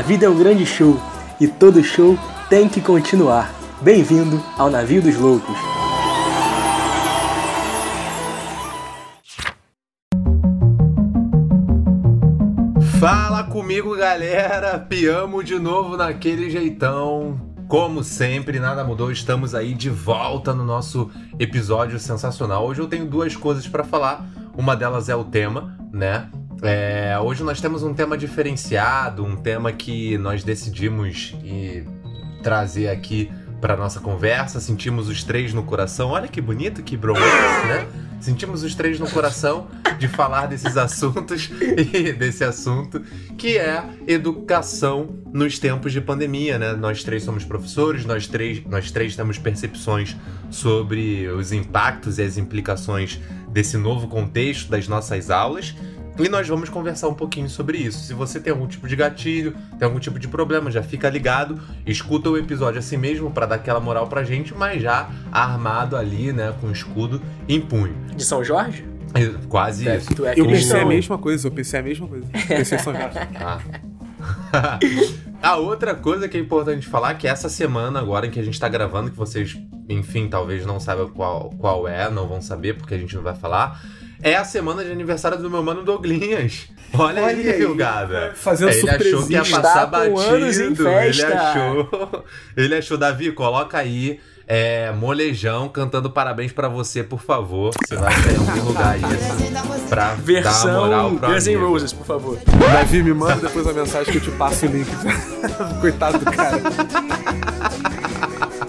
A vida é um grande show e todo show tem que continuar. Bem-vindo ao Navio dos Loucos. Fala comigo, galera! Piamo de novo naquele jeitão. Como sempre, nada mudou, estamos aí de volta no nosso episódio sensacional. Hoje eu tenho duas coisas para falar. Uma delas é o tema, né? É, hoje nós temos um tema diferenciado, um tema que nós decidimos trazer aqui para nossa conversa. Sentimos os três no coração. Olha que bonito, que bromance, né? Sentimos os três no coração de falar desses assuntos e desse assunto que é educação nos tempos de pandemia, né? Nós três somos professores, nós três, nós três temos percepções sobre os impactos e as implicações desse novo contexto das nossas aulas e nós vamos conversar um pouquinho sobre isso. Se você tem algum tipo de gatilho, tem algum tipo de problema, já fica ligado, escuta o episódio assim mesmo para dar aquela moral pra gente, mas já armado ali, né, com escudo em punho. De São Jorge? Quase é, isso. É eu pensei a mesma coisa, eu pensei a mesma coisa. Pensei São Jorge. Ah. a outra coisa que é importante falar é que essa semana agora em que a gente tá gravando, que vocês, enfim, talvez não saibam qual, qual é, não vão saber porque a gente não vai falar, é a semana de aniversário do meu mano Douglinhas. Olha, Olha aí, viu, Gada? Fazendo Ele achou que ia passar batido. Em. Ele achou. Ele achou, Davi, coloca aí. É, molejão cantando parabéns para você, por favor. Você vai ter algum lugar aí pra Versão dar moral pra Guns N' Roses, por favor. Davi, me manda depois a mensagem que eu te passo o link. Coitado do cara.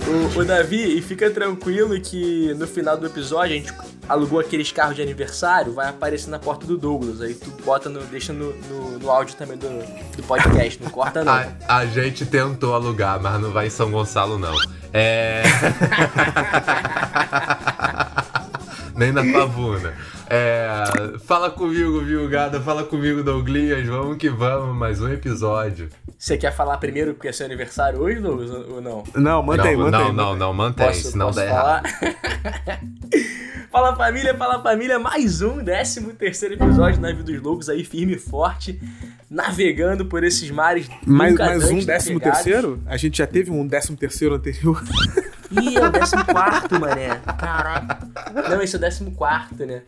O, o, Davi, e fica tranquilo que no final do episódio a gente alugou aqueles carros de aniversário, vai aparecer na porta do Douglas. Aí tu bota no. deixa no, no, no áudio também do, do podcast, não corta não. A, a, gente tentou alugar, mas não vai em São Gonçalo, não. É. Nem na pavuna. É, fala comigo, viu, gada? Fala comigo, Douglas. Vamos que vamos, mais um episódio. Você quer falar primeiro porque é seu aniversário hoje, Douglas, ou não? Não, mantém, não, mantém. Não, não, não, mantém, posso, senão posso dá falar? errado. fala família, fala família, mais um, 13 terceiro episódio na Vida dos Loucos aí, firme e forte, navegando por esses mares Mais, mais um décimo terceiro? A gente já teve um décimo terceiro anterior. Ih, é o décimo quarto, mané. Caraca. Não, esse é o décimo quarto, né?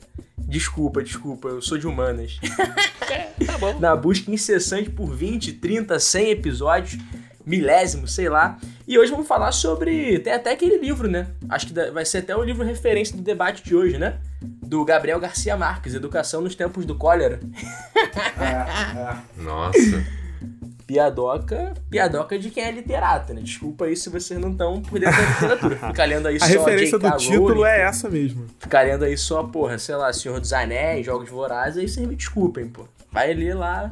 Desculpa, desculpa, eu sou de humanas. tá bom. Na busca incessante por 20, 30, 100 episódios, milésimo, sei lá. E hoje vamos falar sobre. Tem até aquele livro, né? Acho que vai ser até o livro referência do debate de hoje, né? Do Gabriel Garcia Marques, Educação nos Tempos do Cólera. É, é. Nossa piadoca, piadoca de quem é literato, né? Desculpa aí se vocês não estão por dentro da literatura. Fica lendo aí a só. A referência do título é essa mesmo. Fica lendo aí só, porra, sei lá, Senhor dos Anéis, Jogos Vorazes, aí vocês me desculpem, pô. Vai ler lá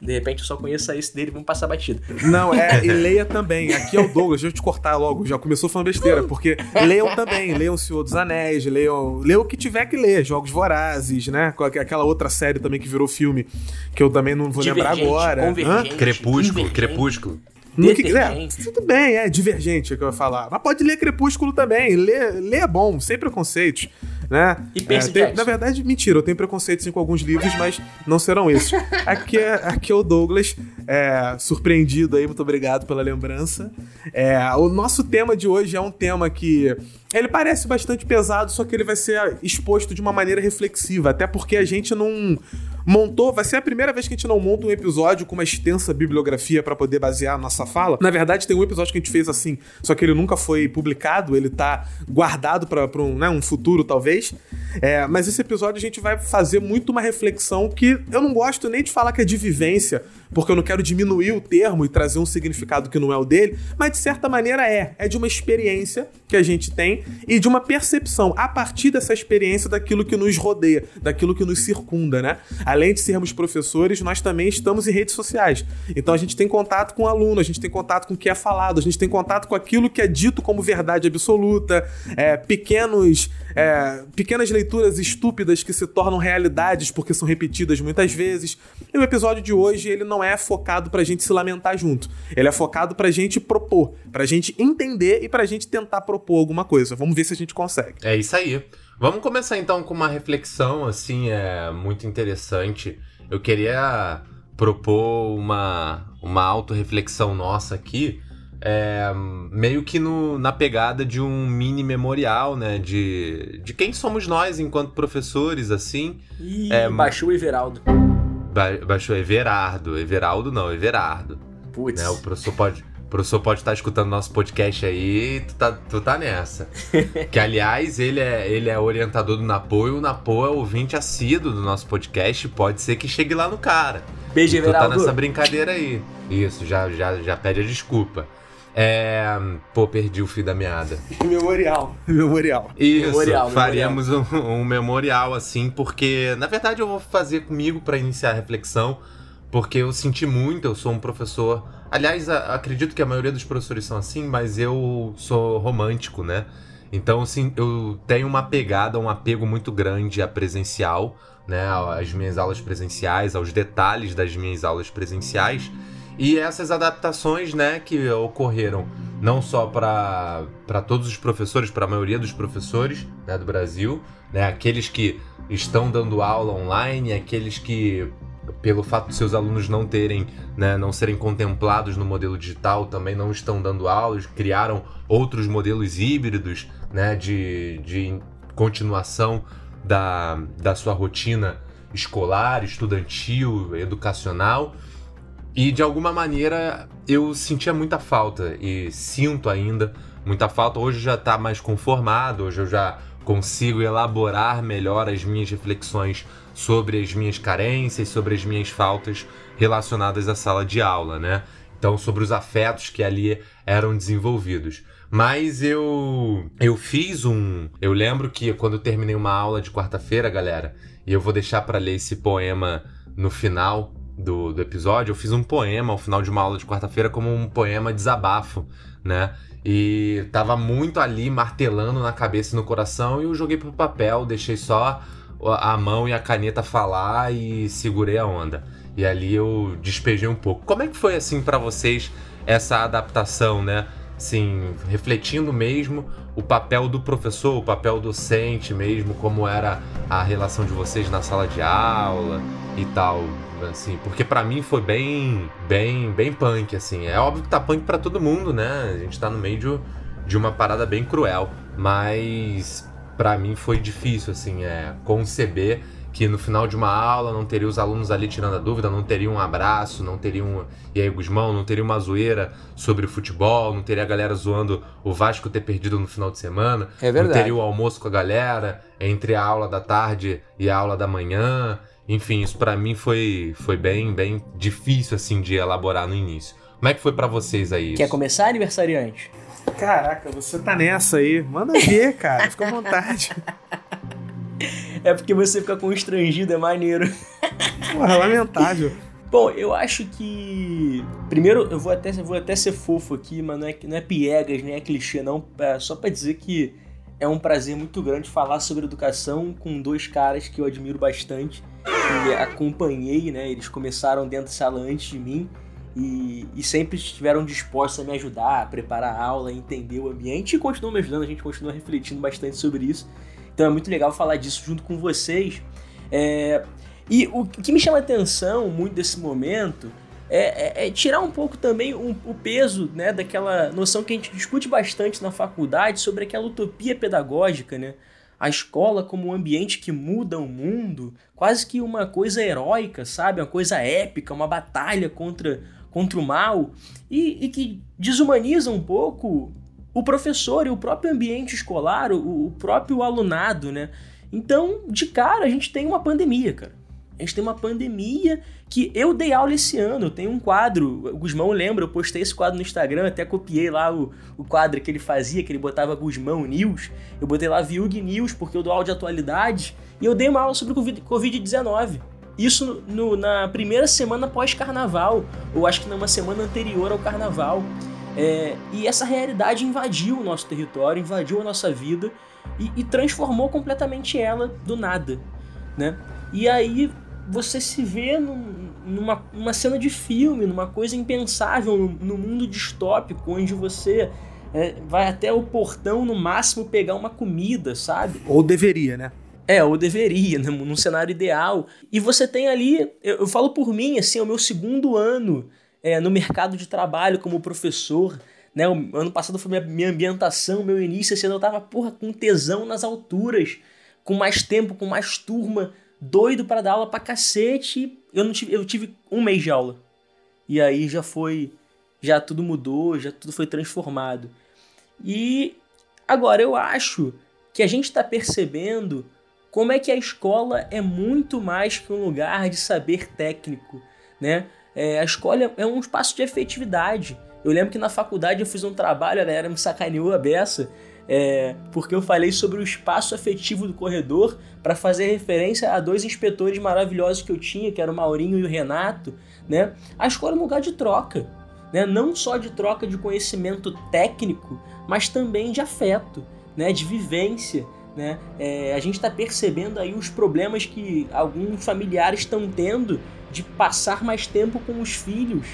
de repente eu só conheço isso dele, vamos passar batida. Não, é, e leia também. Aqui é o Douglas, deixa eu te cortar logo, já começou falando besteira, porque leiam também, leiam O Senhor dos Anéis, leiam, leiam o que tiver que ler, Jogos Vorazes, né? Aquela outra série também que virou filme, que eu também não vou lembrar agora. Crepúsculo, Crepúsculo. É, tudo bem, é divergente é que eu ia falar. Mas pode ler Crepúsculo também. Ler, ler é bom, sem preconceitos né? E Percy é, tem, Na verdade, mentira, eu tenho preconceito sim com alguns livros, mas não serão esses. Aqui é, aqui é o Douglas, é, surpreendido aí, muito obrigado pela lembrança. É, o nosso tema de hoje é um tema que ele parece bastante pesado, só que ele vai ser exposto de uma maneira reflexiva, até porque a gente não montou, vai ser a primeira vez que a gente não monta um episódio com uma extensa bibliografia para poder basear a nossa fala. Na verdade, tem um episódio que a gente fez assim, só que ele nunca foi publicado, ele tá guardado para um, né, um futuro talvez. É, mas esse episódio a gente vai fazer muito uma reflexão que eu não gosto nem de falar que é de vivência, porque eu não quero diminuir o termo e trazer um significado que não é o dele, mas de certa maneira é. É de uma experiência que a gente tem e de uma percepção a partir dessa experiência daquilo que nos rodeia, daquilo que nos circunda, né? Além de sermos professores, nós também estamos em redes sociais. Então a gente tem contato com o aluno, a gente tem contato com o que é falado, a gente tem contato com aquilo que é dito como verdade absoluta, é, pequenos, é, pequenas leituras estúpidas que se tornam realidades porque são repetidas muitas vezes. E o episódio de hoje ele não é focado pra gente se lamentar junto. Ele é focado pra gente propor, pra gente entender e pra gente tentar propor alguma coisa. Vamos ver se a gente consegue. É isso aí. Vamos começar então com uma reflexão assim, é muito interessante. Eu queria propor uma uma autorreflexão nossa aqui, é, meio que no, na pegada de um mini memorial, né? De, de quem somos nós enquanto professores, assim. Ih, é, baixou o Everaldo. Ba baixou Everardo. Everaldo não, Everardo. Putz. Né, o professor pode. O professor pode estar escutando nosso podcast aí, tu tá, tu tá nessa. que, aliás, ele é, ele é orientador do Napo e o Napo é ouvinte assíduo do nosso podcast. Pode ser que chegue lá no cara. Beijo, Everaldo. Tu tá nessa brincadeira aí. Isso, já, já, já pede a desculpa. É. Pô, perdi o fio da meada. Memorial. Memorial. Isso, memorial, faríamos memorial. Um, um, memorial assim, porque na verdade eu vou fazer comigo para iniciar a reflexão, porque eu senti muito, eu sou um professor. Aliás, a, acredito que a maioria dos professores são assim, mas eu sou romântico, né? Então, assim, eu tenho uma pegada, um apego muito grande a presencial, né? Às minhas aulas presenciais, aos detalhes das minhas aulas presenciais. E essas adaptações, né, que ocorreram não só para todos os professores, para a maioria dos professores né, do Brasil, né, aqueles que estão dando aula online, aqueles que pelo fato de seus alunos não terem, né, não serem contemplados no modelo digital, também não estão dando aulas, criaram outros modelos híbridos, né, de, de continuação da, da sua rotina escolar, estudantil, educacional. E de alguma maneira eu sentia muita falta e sinto ainda muita falta. Hoje já está mais conformado, hoje eu já consigo elaborar melhor as minhas reflexões sobre as minhas carências, sobre as minhas faltas relacionadas à sala de aula, né? Então, sobre os afetos que ali eram desenvolvidos. Mas eu eu fiz um, eu lembro que quando eu terminei uma aula de quarta-feira, galera, e eu vou deixar para ler esse poema no final do, do episódio, eu fiz um poema ao final de uma aula de quarta-feira como um poema desabafo, né? E tava muito ali martelando na cabeça e no coração e eu joguei pro papel, deixei só a mão e a caneta falar e segurei a onda. E ali eu despejei um pouco. Como é que foi assim para vocês essa adaptação, né? Assim, refletindo mesmo o papel do professor, o papel docente mesmo, como era a relação de vocês na sala de aula e tal assim, porque para mim foi bem, bem, bem punk, assim. É óbvio que tá punk para todo mundo, né? A gente tá no meio de, de uma parada bem cruel, mas para mim foi difícil, assim, é conceber que no final de uma aula não teria os alunos ali tirando a dúvida, não teria um abraço, não teria um. E aí, Gusmão, não teria uma zoeira sobre o futebol, não teria a galera zoando o Vasco ter perdido no final de semana. É verdade. Não teria o almoço com a galera entre a aula da tarde e a aula da manhã. Enfim, isso para mim foi, foi bem, bem difícil assim de elaborar no início. Como é que foi para vocês aí? Quer começar, aniversariante? Caraca, você tá nessa aí. Manda ver, cara. Fica à vontade. É porque você fica constrangido, é maneiro. Porra, lamentável. Bom, eu acho que. Primeiro, eu vou até, vou até ser fofo aqui, mas não é, não é piegas, nem é clichê, não. É só pra dizer que é um prazer muito grande falar sobre educação com dois caras que eu admiro bastante e acompanhei, né? Eles começaram dentro da sala antes de mim e, e, sempre estiveram dispostos a me ajudar, a preparar a aula, a entender o ambiente e continuam me ajudando, a gente continua refletindo bastante sobre isso. Então é muito legal falar disso junto com vocês. É, e o que me chama a atenção muito desse momento é, é, é tirar um pouco também um, o peso né, daquela noção que a gente discute bastante na faculdade sobre aquela utopia pedagógica, né? a escola como um ambiente que muda o mundo, quase que uma coisa heróica, sabe? Uma coisa épica, uma batalha contra, contra o mal, e, e que desumaniza um pouco o professor e o próprio ambiente escolar, o, o próprio alunado, né? Então, de cara, a gente tem uma pandemia, cara. A gente tem uma pandemia que eu dei aula esse ano. Eu tenho um quadro, o Gusmão lembra, eu postei esse quadro no Instagram, até copiei lá o, o quadro que ele fazia, que ele botava Gusmão News. Eu botei lá Viug News, porque eu dou aula de atualidade. E eu dei uma aula sobre o Covid-19. Isso no, na primeira semana pós-carnaval, ou acho que numa semana anterior ao carnaval. É, e essa realidade invadiu o nosso território, invadiu a nossa vida e, e transformou completamente ela do nada, né? E aí você se vê num, numa uma cena de filme, numa coisa impensável, no, no mundo distópico, onde você é, vai até o portão no máximo pegar uma comida, sabe? Ou deveria, né? É, ou deveria, né? num cenário ideal. E você tem ali, eu, eu, falo por mim, assim, é o meu segundo ano é, no mercado de trabalho como professor. Né? O ano passado foi minha, minha ambientação, meu início, assim, eu tava, porra, com tesão nas alturas, com mais tempo, com mais turma, doido para dar aula pra cacete. Eu, não tive, eu tive um mês de aula. E aí já foi, já tudo mudou, já tudo foi transformado. E agora eu acho que a gente está percebendo como é que a escola é muito mais que um lugar de saber técnico, né? É, a escola é um espaço de efetividade. Eu lembro que na faculdade eu fiz um trabalho, a galera me sacaneou a beça, é, porque eu falei sobre o espaço afetivo do corredor para fazer referência a dois inspetores maravilhosos que eu tinha, que eram o Maurinho e o Renato. Né? A escola é um lugar de troca, né? não só de troca de conhecimento técnico, mas também de afeto, né? de vivência. Né? É, a gente está percebendo aí os problemas que alguns familiares estão tendo de passar mais tempo com os filhos,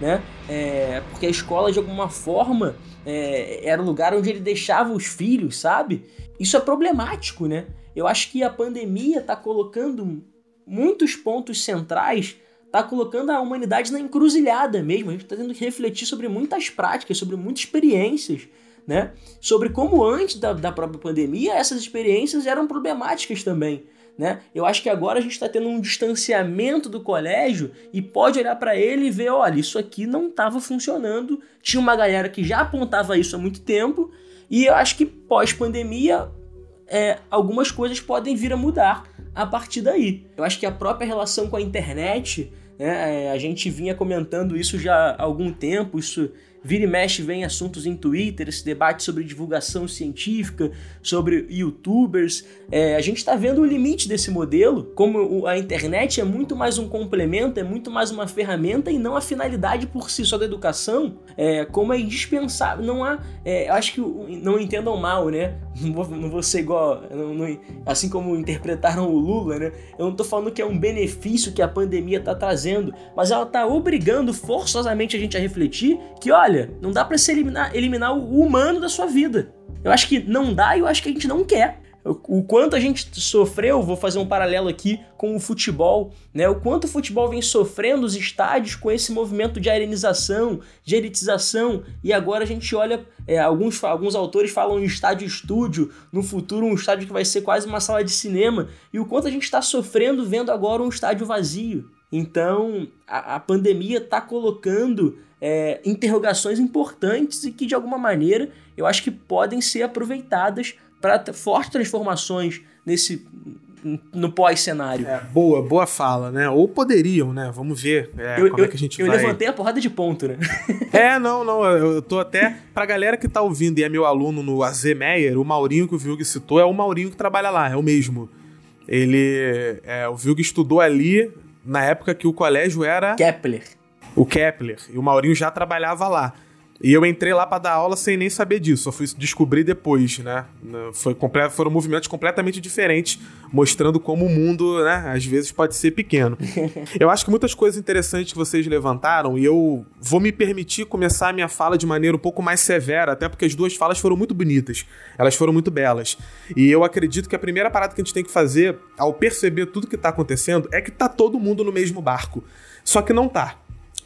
né? É, porque a escola, de alguma forma, é, era o lugar onde ele deixava os filhos, sabe? Isso é problemático, né? Eu acho que a pandemia está colocando muitos pontos centrais, está colocando a humanidade na encruzilhada mesmo. A gente está tendo que refletir sobre muitas práticas, sobre muitas experiências, né? Sobre como antes da, da própria pandemia essas experiências eram problemáticas também né? Eu acho que agora a gente está tendo um distanciamento do colégio e pode olhar para ele e ver, olha, isso aqui não estava funcionando. Tinha uma galera que já apontava isso há muito tempo e eu acho que pós-pandemia é, algumas coisas podem vir a mudar a partir daí. Eu acho que a própria relação com a internet, né, é, a gente vinha comentando isso já há algum tempo, isso Vira e mexe vem assuntos em Twitter, esse debate sobre divulgação científica, sobre youtubers. É, a gente está vendo o limite desse modelo, como a internet é muito mais um complemento, é muito mais uma ferramenta e não a finalidade por si só da educação, é, como é indispensável. Não há. É, eu acho que não entendam mal, né? Não vou, não vou ser igual. Não, não, assim como interpretaram o Lula, né? Eu não estou falando que é um benefício que a pandemia está trazendo, mas ela está obrigando forçosamente a gente a refletir que, olha, olha, não dá para se eliminar, eliminar o humano da sua vida. Eu acho que não dá e eu acho que a gente não quer. O quanto a gente sofreu, vou fazer um paralelo aqui com o futebol, né? O quanto o futebol vem sofrendo os estádios com esse movimento de arenização, de elitização, e agora a gente olha, é, alguns, alguns autores falam em estádio estúdio, no futuro um estádio que vai ser quase uma sala de cinema, e o quanto a gente está sofrendo vendo agora um estádio vazio. Então, a, a pandemia está colocando é, interrogações importantes e que, de alguma maneira, eu acho que podem ser aproveitadas para fortes transformações nesse no pós-cenário. É, boa, boa fala, né? Ou poderiam, né? Vamos ver é, eu, como eu, é que a gente eu vai... Eu levantei a porrada de ponto, né? é, não, não, eu tô até... Pra galera que tá ouvindo e é meu aluno no AZ Meyer, o Maurinho que o Vilg citou é o Maurinho que trabalha lá, é o mesmo. Ele... É, o Vilg estudou ali na época que o colégio era... Kepler o Kepler, e o Maurinho já trabalhava lá. E eu entrei lá para dar aula sem nem saber disso, só fui descobrir depois, né? Foi foram movimentos completamente diferentes, mostrando como o mundo, né, às vezes pode ser pequeno. eu acho que muitas coisas interessantes que vocês levantaram, e eu vou me permitir começar a minha fala de maneira um pouco mais severa, até porque as duas falas foram muito bonitas, elas foram muito belas. E eu acredito que a primeira parada que a gente tem que fazer, ao perceber tudo que tá acontecendo, é que tá todo mundo no mesmo barco. Só que não tá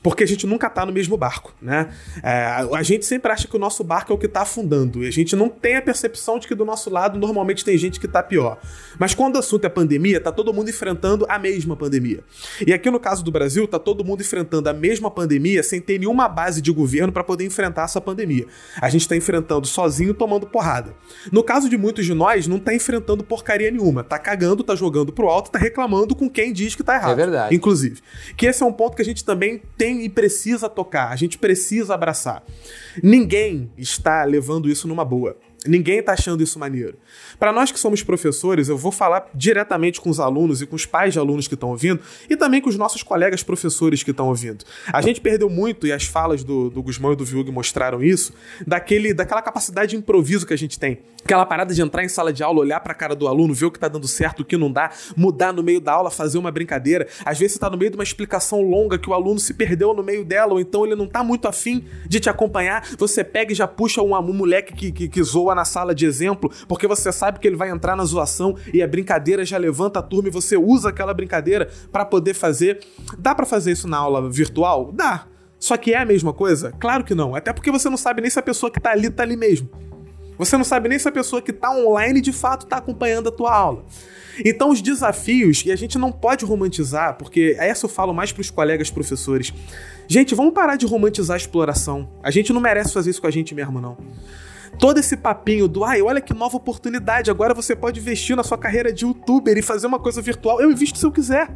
porque a gente nunca tá no mesmo barco, né? É, a gente sempre acha que o nosso barco é o que tá afundando e a gente não tem a percepção de que do nosso lado normalmente tem gente que tá pior. Mas quando o assunto é pandemia, tá todo mundo enfrentando a mesma pandemia. E aqui no caso do Brasil, tá todo mundo enfrentando a mesma pandemia sem ter nenhuma base de governo para poder enfrentar essa pandemia. A gente tá enfrentando sozinho, tomando porrada. No caso de muitos de nós, não tá enfrentando porcaria nenhuma. Tá cagando, tá jogando pro alto, tá reclamando com quem diz que tá errado. É verdade. Inclusive. Que esse é um ponto que a gente também tem e precisa tocar, a gente precisa abraçar. Ninguém está levando isso numa boa. Ninguém está achando isso maneiro. Para nós que somos professores, eu vou falar diretamente com os alunos e com os pais de alunos que estão ouvindo e também com os nossos colegas professores que estão ouvindo. A gente perdeu muito, e as falas do, do Guzmão e do Viug mostraram isso, daquele, daquela capacidade de improviso que a gente tem. Aquela parada de entrar em sala de aula, olhar para a cara do aluno, ver o que está dando certo, o que não dá, mudar no meio da aula, fazer uma brincadeira. Às vezes você está no meio de uma explicação longa que o aluno se perdeu no meio dela, ou então ele não está muito afim de te acompanhar. Você pega e já puxa um, um moleque que, que, que zoa na sala de exemplo, porque você sabe que ele vai entrar na zoação e a brincadeira já levanta a turma e você usa aquela brincadeira para poder fazer. Dá para fazer isso na aula virtual? Dá. Só que é a mesma coisa? Claro que não. Até porque você não sabe nem se a pessoa que tá ali tá ali mesmo. Você não sabe nem se a pessoa que tá online de fato tá acompanhando a tua aula. Então, os desafios, e a gente não pode romantizar, porque essa eu falo mais para os colegas professores. Gente, vamos parar de romantizar a exploração. A gente não merece fazer isso com a gente mesmo, não. Todo esse papinho do, ai, olha que nova oportunidade, agora você pode investir na sua carreira de youtuber e fazer uma coisa virtual. Eu invisto se eu quiser.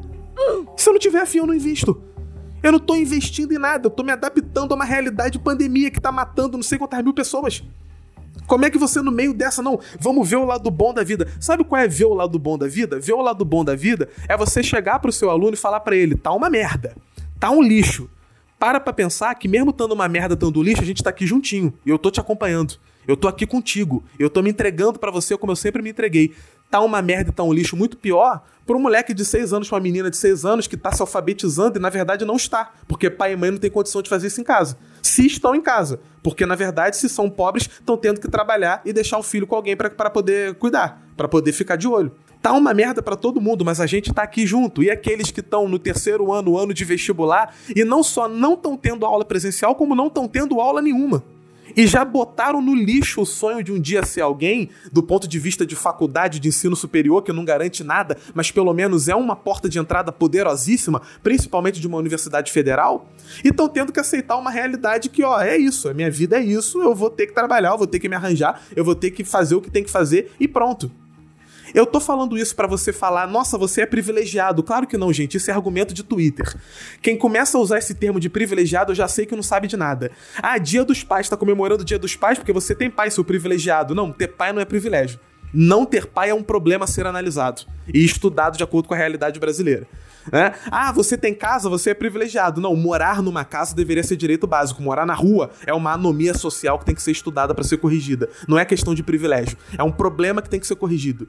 Se eu não tiver afim, eu não invisto. Eu não tô investindo em nada, eu tô me adaptando a uma realidade de pandemia que tá matando não sei quantas mil pessoas. Como é que você, no meio dessa, não, vamos ver o lado bom da vida? Sabe qual é ver o lado bom da vida? Ver o lado bom da vida é você chegar pro seu aluno e falar para ele: tá uma merda, tá um lixo. Para pra pensar que, mesmo estando uma merda, estando lixo, a gente tá aqui juntinho e eu tô te acompanhando. Eu tô aqui contigo. Eu tô me entregando para você como eu sempre me entreguei tá uma merda tá um lixo muito pior para um moleque de 6 anos, para uma menina de 6 anos que tá se alfabetizando e na verdade não está, porque pai e mãe não têm condição de fazer isso em casa. Se estão em casa, porque na verdade, se são pobres, estão tendo que trabalhar e deixar o filho com alguém para poder cuidar, para poder ficar de olho. Tá uma merda para todo mundo, mas a gente tá aqui junto. E aqueles que estão no terceiro ano, ano de vestibular, e não só não estão tendo aula presencial, como não estão tendo aula nenhuma e já botaram no lixo o sonho de um dia ser alguém, do ponto de vista de faculdade de ensino superior, que não garante nada, mas pelo menos é uma porta de entrada poderosíssima, principalmente de uma universidade federal, e estão tendo que aceitar uma realidade que, ó, é isso, a minha vida é isso, eu vou ter que trabalhar, eu vou ter que me arranjar, eu vou ter que fazer o que tem que fazer e pronto. Eu tô falando isso para você falar, nossa, você é privilegiado. Claro que não, gente, isso é argumento de Twitter. Quem começa a usar esse termo de privilegiado, eu já sei que não sabe de nada. Ah, dia dos pais, tá comemorando o dia dos pais porque você tem pai, seu privilegiado. Não, ter pai não é privilégio. Não ter pai é um problema a ser analisado e estudado de acordo com a realidade brasileira. Né? Ah, você tem casa, você é privilegiado. Não, morar numa casa deveria ser direito básico. Morar na rua é uma anomia social que tem que ser estudada para ser corrigida. Não é questão de privilégio. É um problema que tem que ser corrigido.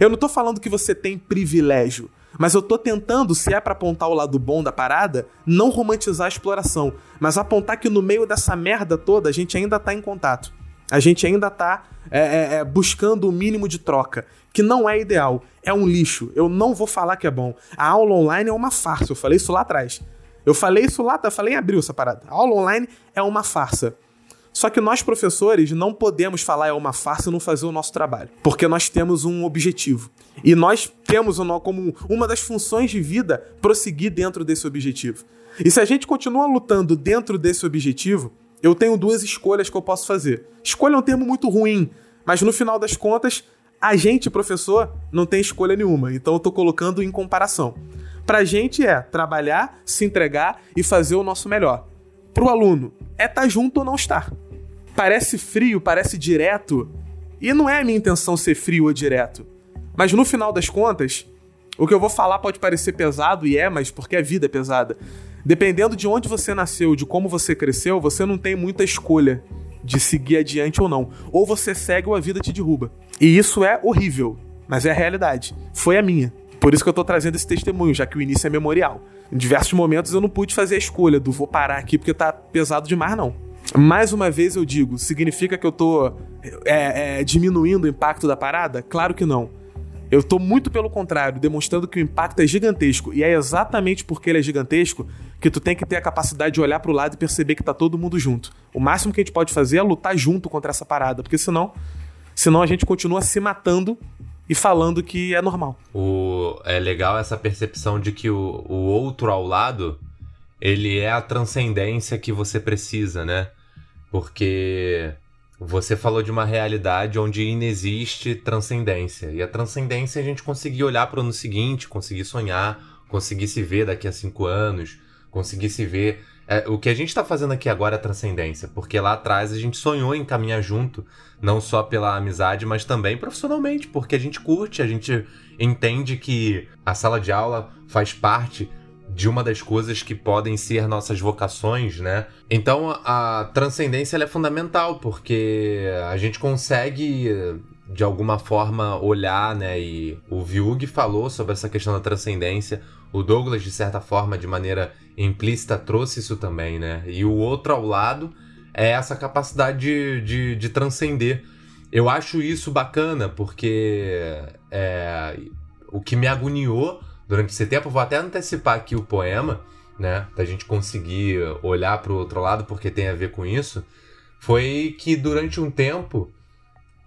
Eu não tô falando que você tem privilégio, mas eu tô tentando, se é para apontar o lado bom da parada, não romantizar a exploração, mas apontar que no meio dessa merda toda a gente ainda tá em contato. A gente ainda tá é, é, é, buscando o mínimo de troca, que não é ideal, é um lixo. Eu não vou falar que é bom. A aula online é uma farsa, eu falei isso lá atrás. Eu falei isso lá, eu falei em abril essa parada. A aula online é uma farsa. Só que nós, professores, não podemos falar é uma farsa e não fazer o nosso trabalho, porque nós temos um objetivo. E nós temos como uma das funções de vida prosseguir dentro desse objetivo. E se a gente continua lutando dentro desse objetivo, eu tenho duas escolhas que eu posso fazer. Escolha é um termo muito ruim, mas no final das contas, a gente, professor, não tem escolha nenhuma. Então eu estou colocando em comparação. Para a gente é trabalhar, se entregar e fazer o nosso melhor. Para o aluno, é estar tá junto ou não estar parece frio, parece direto, e não é a minha intenção ser frio ou direto. Mas no final das contas, o que eu vou falar pode parecer pesado, e é, mas porque a vida é pesada. Dependendo de onde você nasceu, de como você cresceu, você não tem muita escolha de seguir adiante ou não. Ou você segue ou a vida te derruba. E isso é horrível, mas é a realidade. Foi a minha. Por isso que eu tô trazendo esse testemunho, já que o início é memorial. Em diversos momentos eu não pude fazer a escolha do vou parar aqui porque tá pesado demais, não. Mais uma vez eu digo, significa que eu tô é, é, diminuindo o impacto da parada? Claro que não. Eu tô muito pelo contrário, demonstrando que o impacto é gigantesco. E é exatamente porque ele é gigantesco que tu tem que ter a capacidade de olhar para o lado e perceber que tá todo mundo junto. O máximo que a gente pode fazer é lutar junto contra essa parada, porque senão, senão a gente continua se matando e falando que é normal. O, é legal essa percepção de que o, o outro ao lado ele é a transcendência que você precisa, né? Porque você falou de uma realidade onde inexiste transcendência. E a transcendência é a gente conseguir olhar para o ano seguinte, conseguir sonhar, conseguir se ver daqui a cinco anos, conseguir se ver. É, o que a gente está fazendo aqui agora é transcendência, porque lá atrás a gente sonhou em caminhar junto, não só pela amizade, mas também profissionalmente, porque a gente curte, a gente entende que a sala de aula faz parte de uma das coisas que podem ser nossas vocações, né? Então a transcendência é fundamental porque a gente consegue de alguma forma olhar, né? E o Viug falou sobre essa questão da transcendência. O Douglas, de certa forma, de maneira implícita, trouxe isso também, né? E o outro ao lado é essa capacidade de, de, de transcender. Eu acho isso bacana porque é, o que me agoniou durante esse tempo. Vou até antecipar aqui o poema, né? Da gente conseguir olhar para o outro lado, porque tem a ver com isso, foi que durante um tempo,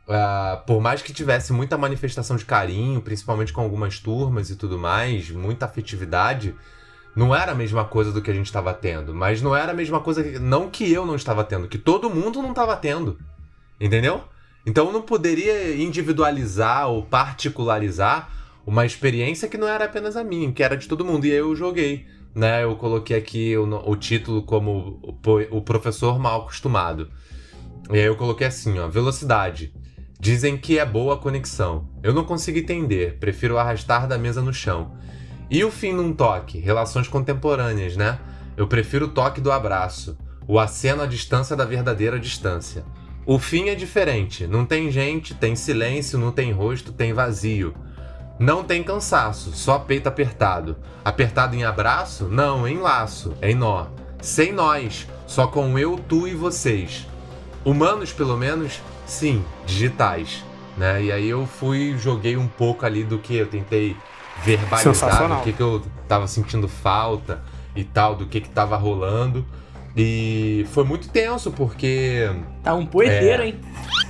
uh, por mais que tivesse muita manifestação de carinho, principalmente com algumas turmas e tudo mais, muita afetividade, não era a mesma coisa do que a gente estava tendo. Mas não era a mesma coisa, não que eu não estava tendo, que todo mundo não estava tendo. Entendeu? Então não poderia individualizar ou particularizar uma experiência que não era apenas a minha, que era de todo mundo. E eu joguei. Né, eu coloquei aqui o, o título como o, o professor mal acostumado. E aí eu coloquei assim, ó, velocidade. Dizem que é boa a conexão. Eu não consigo entender, prefiro arrastar da mesa no chão. E o fim num toque? Relações contemporâneas, né? Eu prefiro o toque do abraço, o aceno à distância da verdadeira distância. O fim é diferente. Não tem gente, tem silêncio, não tem rosto, tem vazio. Não tem cansaço, só peito apertado. Apertado em abraço? Não, em laço, em nó. Sem nós, só com eu, tu e vocês. Humanos, pelo menos, sim, digitais. Né? E aí eu fui, joguei um pouco ali do que eu tentei verbalizar, do que, que eu tava sentindo falta e tal, do que que tava rolando. E foi muito tenso, porque. Tá um poeteiro, é... hein?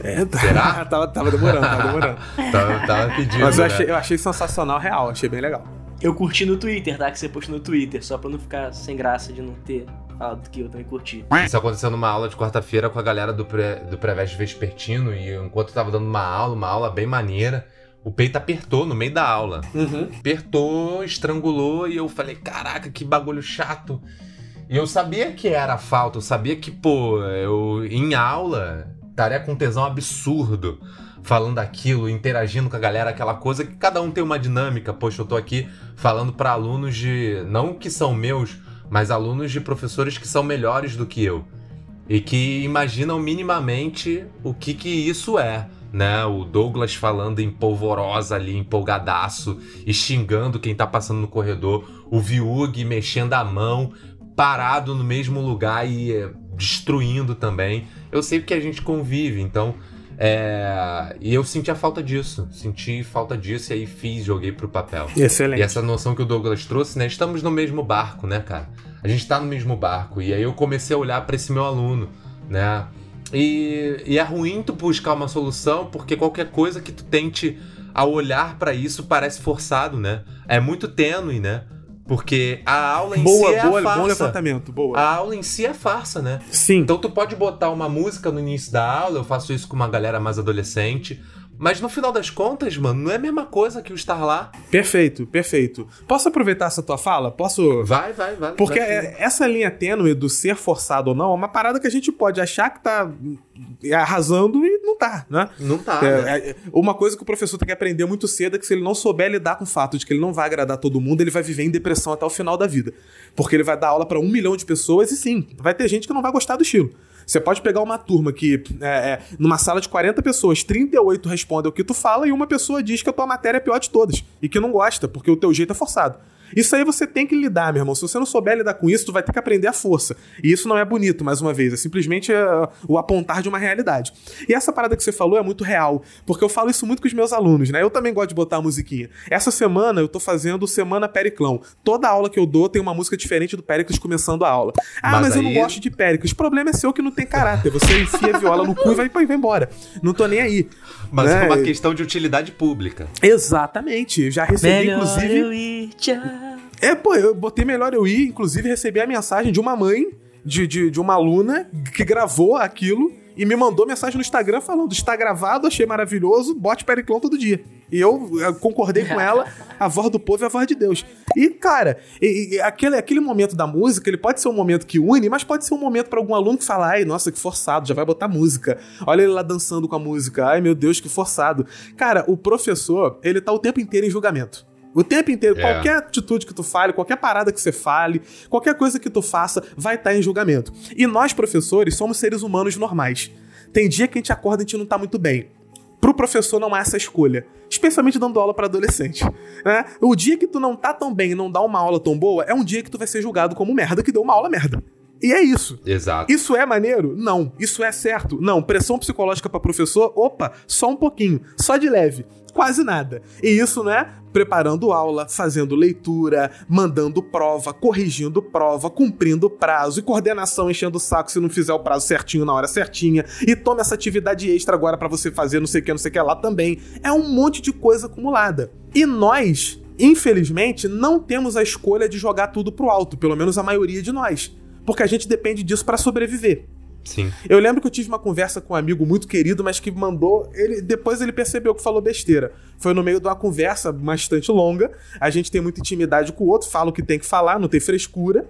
É, tá. Será? tava, tava demorando, tava demorando. tava, tava pedindo. Mas eu, né? achei, eu achei sensacional, real, achei bem legal. Eu curti no Twitter, tá? Que você postou no Twitter, só pra não ficar sem graça de não ter falado que eu também curti. Isso aconteceu numa aula de quarta-feira com a galera do, pré, do Preveste Vespertino, e enquanto eu tava dando uma aula, uma aula bem maneira, o peito apertou no meio da aula. Uhum. Apertou, estrangulou, e eu falei, caraca, que bagulho chato. E eu sabia que era falta, eu sabia que, pô, eu em aula estaria com tesão absurdo falando aquilo, interagindo com a galera, aquela coisa que cada um tem uma dinâmica. Poxa, eu tô aqui falando para alunos de. não que são meus, mas alunos de professores que são melhores do que eu. E que imaginam minimamente o que, que isso é. Né, o Douglas falando em polvorosa ali, empolgadaço, e xingando quem tá passando no corredor, o Viug mexendo a mão, parado no mesmo lugar e é, destruindo também. Eu sei que a gente convive, então. É... E eu senti a falta disso. Senti falta disso e aí fiz, joguei pro papel. Excelente. E essa noção que o Douglas trouxe, né? Estamos no mesmo barco, né, cara? A gente tá no mesmo barco. E aí eu comecei a olhar para esse meu aluno, né? E, e é ruim tu buscar uma solução, porque qualquer coisa que tu tente ao olhar para isso parece forçado, né? É muito tênue, né? Porque a aula em boa, si é boa, a farsa. Bom levantamento, boa. A aula em si é farsa, né? Sim. Então tu pode botar uma música no início da aula, eu faço isso com uma galera mais adolescente. Mas no final das contas, mano, não é a mesma coisa que o estar lá. Perfeito, perfeito. Posso aproveitar essa tua fala? Posso. Vai, vai, vai. Porque vai, é, essa linha tênue do ser forçado ou não é uma parada que a gente pode achar que tá arrasando e não tá, né? Não tá. É, né? é, uma coisa que o professor tem que aprender muito cedo é que se ele não souber lidar com o fato de que ele não vai agradar todo mundo, ele vai viver em depressão até o final da vida. Porque ele vai dar aula para um milhão de pessoas e sim, vai ter gente que não vai gostar do estilo. Você pode pegar uma turma que, é, é, numa sala de 40 pessoas, 38 respondem o que tu fala e uma pessoa diz que a tua matéria é pior de todas e que não gosta, porque o teu jeito é forçado. Isso aí você tem que lidar, meu irmão. Se você não souber lidar com isso, tu vai ter que aprender a força. E isso não é bonito, mais uma vez. É simplesmente uh, o apontar de uma realidade. E essa parada que você falou é muito real, porque eu falo isso muito com os meus alunos, né? Eu também gosto de botar a musiquinha. Essa semana eu tô fazendo Semana Periclão. Toda aula que eu dou tem uma música diferente do Péricles começando a aula. Ah, mas, mas aí... eu não gosto de Péricles. O problema é seu que não tem caráter. Você enfia a viola no cu e vai, vai embora. Não tô nem aí. Mas né? é uma questão de utilidade pública. Exatamente. Já recebi, Melhor inclusive. Eu ir, tchau. É, pô, eu botei melhor eu ir, inclusive recebi a mensagem de uma mãe, de, de, de uma aluna, que gravou aquilo e me mandou mensagem no Instagram falando: está gravado, achei maravilhoso, bote Periclão todo dia. E eu, eu concordei com ela, a voz do povo é a voz de Deus. E, cara, e, e, aquele, aquele momento da música, ele pode ser um momento que une, mas pode ser um momento para algum aluno que fala: ai, nossa, que forçado, já vai botar música. Olha ele lá dançando com a música, ai meu Deus, que forçado. Cara, o professor, ele tá o tempo inteiro em julgamento. O tempo inteiro, é. qualquer atitude que tu fale, qualquer parada que você fale, qualquer coisa que tu faça, vai estar tá em julgamento. E nós, professores, somos seres humanos normais. Tem dia que a gente acorda e a gente não tá muito bem. Pro professor não há essa escolha, especialmente dando aula para adolescente. Né? O dia que tu não tá tão bem e não dá uma aula tão boa, é um dia que tu vai ser julgado como merda que deu uma aula merda. E é isso. Exato. Isso é maneiro? Não. Isso é certo? Não. Pressão psicológica para professor? Opa, só um pouquinho, só de leve. Quase nada. E isso, né? Preparando aula, fazendo leitura, mandando prova, corrigindo prova, cumprindo prazo e coordenação enchendo o saco se não fizer o prazo certinho na hora certinha. E toma essa atividade extra agora para você fazer não sei o que, não sei o que lá também. É um monte de coisa acumulada. E nós, infelizmente, não temos a escolha de jogar tudo pro alto, pelo menos a maioria de nós porque a gente depende disso para sobreviver. Sim. Eu lembro que eu tive uma conversa com um amigo muito querido, mas que mandou. Ele, depois ele percebeu que falou besteira. Foi no meio de uma conversa bastante longa. A gente tem muita intimidade com o outro, fala o que tem que falar, não tem frescura.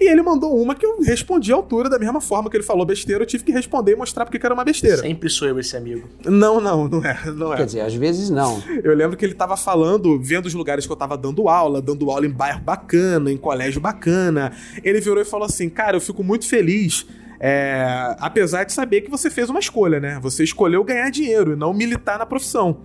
E ele mandou uma que eu respondi à altura, da mesma forma que ele falou besteira, eu tive que responder e mostrar porque era uma besteira. Sempre sou eu esse amigo. Não, não, não é, não é. Quer dizer, às vezes não. Eu lembro que ele tava falando, vendo os lugares que eu tava dando aula, dando aula em bairro bacana, em colégio bacana. Ele virou e falou assim: Cara, eu fico muito feliz. É, apesar de saber que você fez uma escolha, né? Você escolheu ganhar dinheiro e não militar na profissão.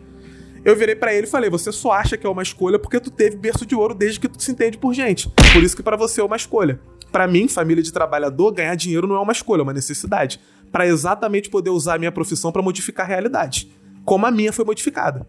Eu virei para ele e falei: Você só acha que é uma escolha porque tu teve berço de ouro desde que tu se entende por gente. Por isso que para você é uma escolha. Para mim, família de trabalhador, ganhar dinheiro não é uma escolha, é uma necessidade. Para exatamente poder usar a minha profissão para modificar a realidade. Como a minha foi modificada.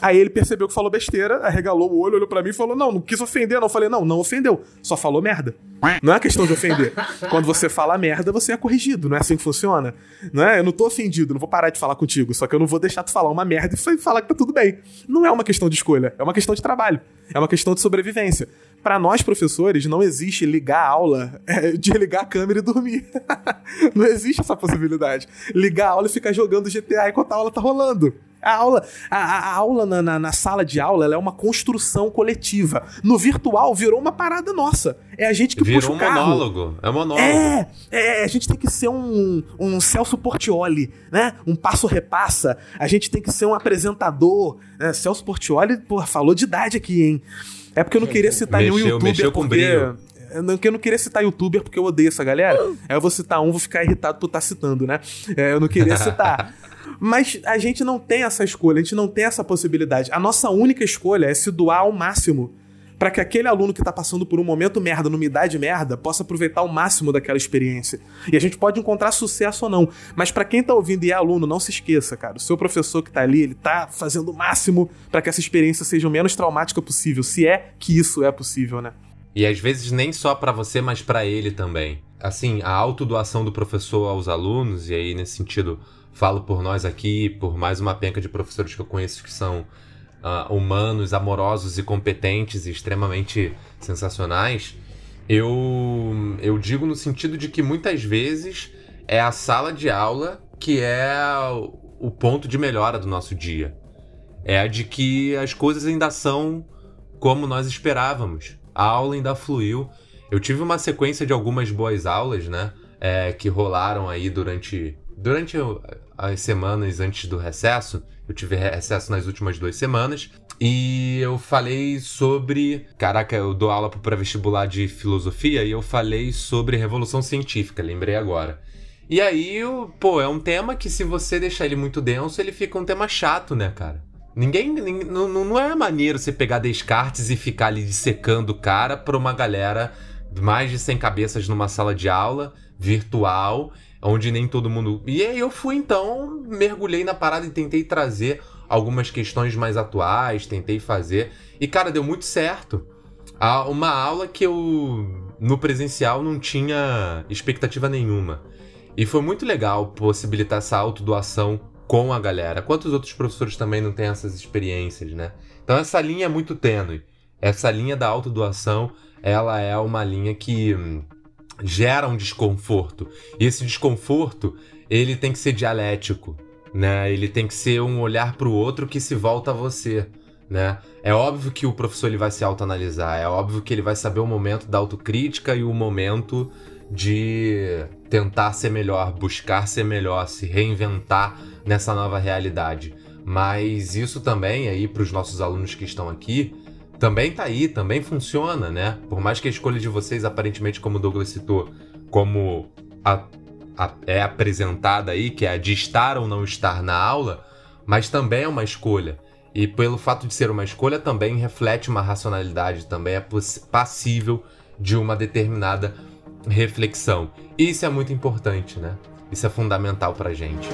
Aí ele percebeu que falou besteira, arregalou o olho, olhou para mim e falou: Não, não quis ofender, não. Eu falei: Não, não ofendeu, só falou merda. Não é questão de ofender. Quando você fala merda, você é corrigido, não é assim que funciona. Não é? Eu não tô ofendido, não vou parar de falar contigo, só que eu não vou deixar tu falar uma merda e falar que tá tudo bem. Não é uma questão de escolha, é uma questão de trabalho, é uma questão de sobrevivência. Para nós, professores, não existe ligar a aula, é, desligar a câmera e dormir. não existe essa possibilidade. Ligar a aula e ficar jogando GTA enquanto a aula tá rolando. A aula, a, a aula na, na, na, sala de aula é uma construção coletiva. No virtual virou uma parada nossa. É a gente que virou puxa o um carro. monólogo. É um monólogo. É, é, a gente tem que ser um, um Celso Portioli, né? Um passo repassa. A gente tem que ser um apresentador. Né? Celso Portioli, porra, falou de idade aqui, hein? É porque eu não queria citar Mexeu- nenhum youtuber mexeu com porque... brilho. Eu não, que eu não queria citar youtuber porque eu odeio essa galera. Aí eu vou citar um, vou ficar irritado por estar citando, né? É, eu não queria citar. Mas a gente não tem essa escolha, a gente não tem essa possibilidade. A nossa única escolha é se doar ao máximo para que aquele aluno que tá passando por um momento merda, numa idade merda, possa aproveitar o máximo daquela experiência. E a gente pode encontrar sucesso ou não, mas para quem tá ouvindo e é aluno, não se esqueça, cara. O seu professor que tá ali, ele tá fazendo o máximo para que essa experiência seja o menos traumática possível, se é que isso é possível, né? E às vezes nem só pra você, mas pra ele também. Assim, a autodoação do professor aos alunos, e aí nesse sentido falo por nós aqui, por mais uma penca de professores que eu conheço que são ah, humanos, amorosos e competentes e extremamente sensacionais, eu, eu digo no sentido de que muitas vezes é a sala de aula que é o- ponto de melhora do nosso dia. É a de que as coisas ainda são como nós esperávamos. A aula ainda fluiu. Eu tive uma sequência de algumas boas aulas, né? é, que rolaram aí durante, durante as semanas antes do recesso. Eu tive recesso nas últimas duas semanas. E eu falei sobre. Caraca, eu dou aula pro pré-vestibular de filosofia e eu falei sobre revolução científica, lembrei agora. E aí, pô, é um tema que se você deixar ele muito denso, ele fica um tema chato, né, cara? Ninguém. nin- não, não é maneiro você pegar Descartes e ficar ali dissecando o cara pra uma galera mais de 100 cabeças numa sala de aula virtual, onde nem todo mundo. E aí eu fui então, mergulhei na parada e tentei trazer algumas questões mais atuais, tentei fazer. E cara, deu muito certo. Uma aula que eu no presencial não tinha expectativa nenhuma. E foi muito legal possibilitar essa autodoação com a galera. Quantos outros professores também não têm essas experiências, né? Então essa linha é muito tênue. Essa linha da autodoação, ela é uma linha que hum, gera um desconforto. E esse desconforto, ele tem que ser dialético, né? Ele tem que ser um olhar para o outro que se volta a você, né? É óbvio que o professor ele vai se autoanalisar, é óbvio que ele vai saber o momento da autocrítica e o momento de tentar ser melhor, buscar ser melhor, se reinventar nessa nova realidade. Mas isso também aí para os nossos alunos que estão aqui, também tá aí, também funciona, né? Por mais que a escolha de vocês, aparentemente, como o Douglas citou, como a- a- é apresentada aí, que é a de estar ou não estar na aula, mas também é uma escolha. E pelo fato de ser uma escolha, também reflete uma racionalidade, também é passível de uma determinada reflexão. Isso é muito importante, né? Isso é fundamental pra gente.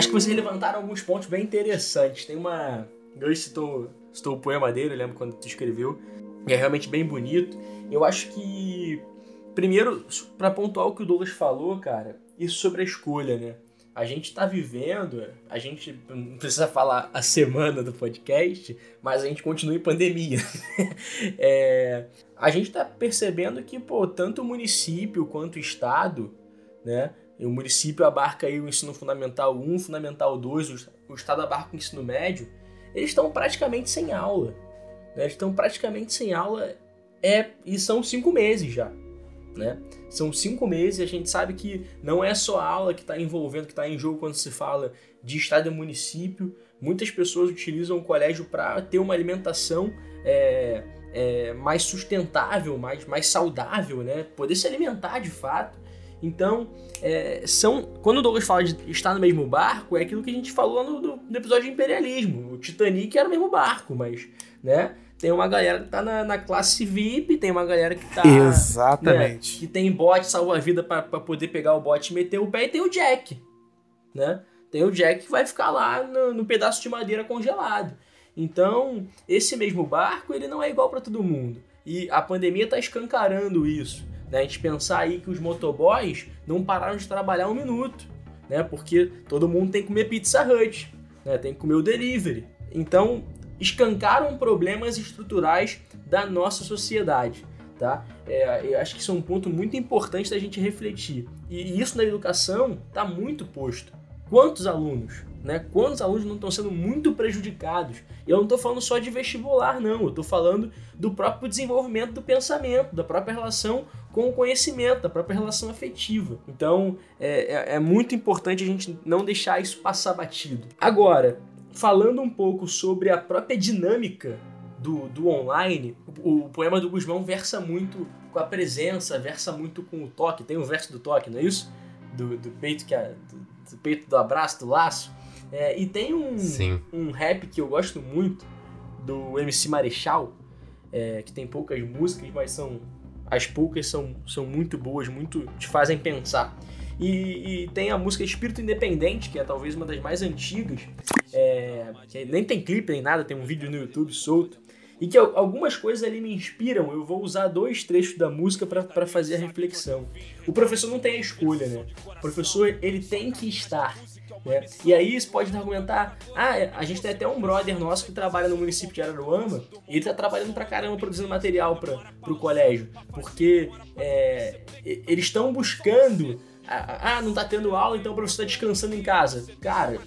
Acho que vocês levantaram alguns pontos bem interessantes. Tem uma. Eu citou, citou o poema dele, eu lembro quando tu escreveu. E é realmente bem bonito. Eu acho que. Primeiro, para pontuar o que o Douglas falou, cara, isso sobre a escolha, né? A gente tá vivendo, a gente não precisa falar a semana do podcast, mas a gente continua em pandemia. é, a gente tá percebendo que, pô, tanto o município quanto o estado, né? O município abarca aí o ensino fundamental 1, fundamental 2, o estado abarca o ensino médio, eles estão praticamente sem aula. Né? Eles estão praticamente sem aula é, e são cinco meses já. Né? São cinco meses e a gente sabe que não é só a aula que está envolvendo, que está em jogo quando se fala de estado e município. Muitas pessoas utilizam o colégio para ter uma alimentação é, é, mais sustentável, mais, mais saudável, né? poder se alimentar de fato. Então, é, são quando o Douglas fala de estar no mesmo barco, é aquilo que a gente falou no, no episódio de imperialismo. O Titanic era o mesmo barco, mas, né? Tem uma galera que tá na, na classe VIP, tem uma galera que tá. Exatamente. Né, que tem bote salva-vida para poder pegar o bote e meter o pé, e tem o Jack, né? Tem o Jack que vai ficar lá no, no pedaço de madeira congelado. Então, esse mesmo barco, ele não é igual para todo mundo. E a pandemia tá escancarando isso. Né? A gente pensar aí que os motoboys não pararam de trabalhar um minuto, né? Porque todo mundo tem que comer Pizza Hut, né? Tem que comer o delivery. Então, escancaram problemas estruturais da nossa sociedade, tá? É, eu acho que isso é um ponto muito importante da gente refletir. E isso na educação está muito posto. Quantos alunos né? Quantos alunos não estão sendo muito prejudicados? Eu não estou falando só de vestibular, não. Eu estou falando do próprio desenvolvimento do pensamento, da própria relação com o conhecimento, da própria relação afetiva. Então, é, é, é muito importante a gente não deixar isso passar batido. Agora, falando um pouco sobre a própria dinâmica do, do online, o, o, poema do Guzmão versa muito com a presença, versa muito com o toque. Tem o verso do toque, não é isso? Do, do peito que é, do, peito do abraço, do laço. É, e tem um, um rap que eu gosto muito, do MC Marechal, é, que tem poucas músicas, mas são as poucas são, são muito boas, muito te fazem pensar. E, e, tem a música Espírito Independente, que é talvez uma das mais antigas, é, que nem tem clipe nem nada, tem um vídeo no YouTube solto, e que algumas coisas ali me inspiram. Eu vou usar dois trechos da música para fazer a reflexão. O professor não tem a escolha, né? O professor ele tem que estar né? E aí você pode argumentar, ah, a gente tem até um brother nosso que trabalha no município de Araruama e ele tá trabalhando pra caramba produzindo material pra, pro colégio, porque é, eles estão buscando, ah, ah, não tá tendo aula, então o professor tá descansando em casa. Cara,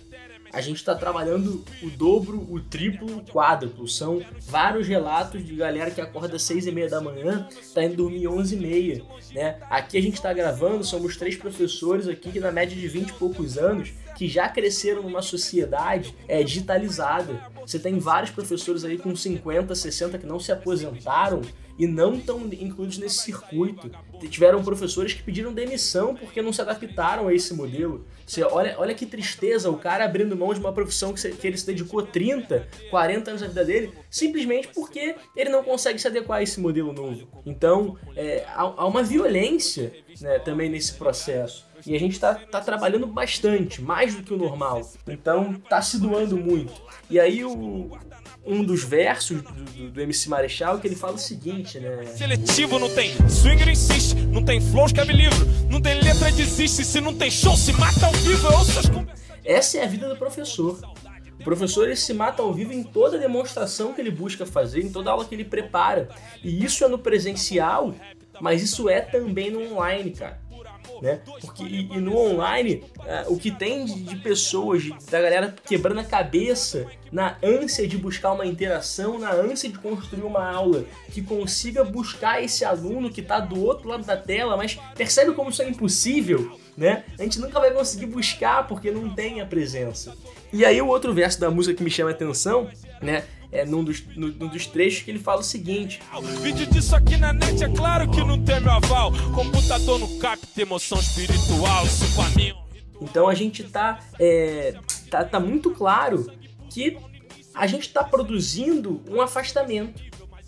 a gente está trabalhando o dobro, o triplo, o quádruplo. São vários relatos de galera que acorda às seis e meia da manhã, está indo dormir onze e meia, né? Aqui a gente está gravando, somos três professores aqui que na média de vinte e poucos anos que já cresceram numa sociedade é, digitalizada. Você tem vários professores aí com 50, 60 que não se aposentaram e não estão incluídos nesse circuito. Tiveram professores que pediram demissão porque não se adaptaram a esse modelo. Você olha, olha que tristeza o cara abrindo mão de uma profissão que, que ele se dedicou 30, 40 anos da vida dele, simplesmente porque ele não consegue se adequar a esse modelo novo. Então, é, há, há, uma violência né, também nesse processo. E a gente está tá trabalhando bastante, mais do que o normal. Então, tá se doando muito. E aí o, um dos versos do, do, do, MC Marechal que ele fala o seguinte, né? Seletivo não tem swinger insiste, não tem flow escreve livro, não tem letra desiste, se não tem show se mata ao vivo, eu ouço as Essa é a vida do professor. O professor ele se mata ao vivo em toda demonstração que ele busca fazer, em toda aula que ele prepara. E isso é no presencial, mas isso é também no online, cara né? Porque e, e no online, uh, o que tem de, de, pessoas, da galera quebrando a cabeça na ânsia de buscar uma interação, na ânsia de construir uma aula que consiga buscar esse aluno que está do outro lado da tela, mas percebe como isso é impossível, né? A gente nunca vai conseguir buscar porque não tem a presença. E aí o outro verso da música que me chama a atenção, né? É num dos, num dos trechos que ele fala o seguinte: Vídeo disso aqui na net é claro que não tem meu aval. Computador no capta emoção espiritual, isso pra mim. Então a gente tá, é, tá, tá muito claro que a gente está produzindo um afastamento.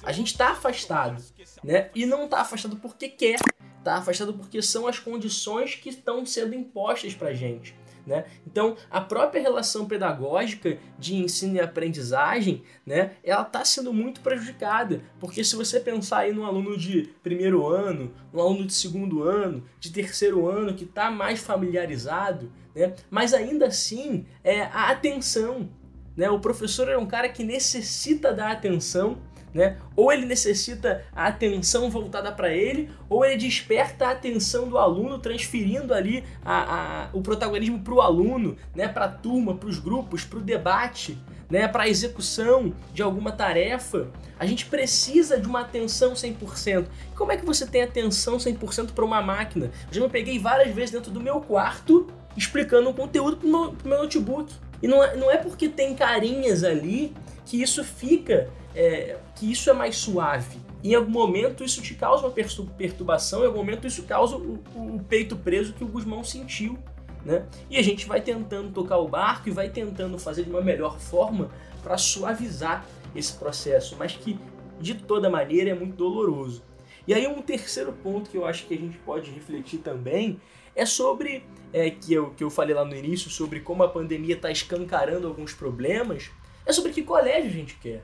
A gente está afastado, né? E não está afastado porque quer, está afastado porque são as condições que estão sendo impostas para gente. Né? Então, a própria relação pedagógica de ensino e aprendizagem, né, ela está sendo muito prejudicada, porque se você pensar aí num aluno de primeiro ano, num aluno de segundo ano, de terceiro ano que está mais familiarizado, né, mas ainda assim é a atenção, né, o professor é um cara que necessita da atenção né? Ou ele necessita a atenção voltada para ele, ou ele desperta a atenção do aluno, transferindo ali a, a o protagonismo para o aluno, né? para a turma, para os grupos, para o debate, né? para a execução de alguma tarefa. A gente precisa de uma atenção 100%. E como é que você tem atenção 100% para uma máquina? Eu já me peguei várias vezes dentro do meu quarto explicando um conteúdo para o meu, meu notebook. E não é, não é porque tem carinhas ali que isso fica é, que isso é mais suave. Em algum momento isso te causa uma perturbação, em algum momento isso causa o, o peito preso que o Guzmão sentiu. Né? E a gente vai tentando tocar o barco e vai tentando fazer de uma melhor forma para suavizar esse processo, mas que de toda maneira é muito doloroso. E aí um terceiro ponto que eu acho que a gente pode refletir também é sobre é, que, eu, que eu falei lá no início sobre como a pandemia está escancarando alguns problemas, é sobre que colégio a gente quer.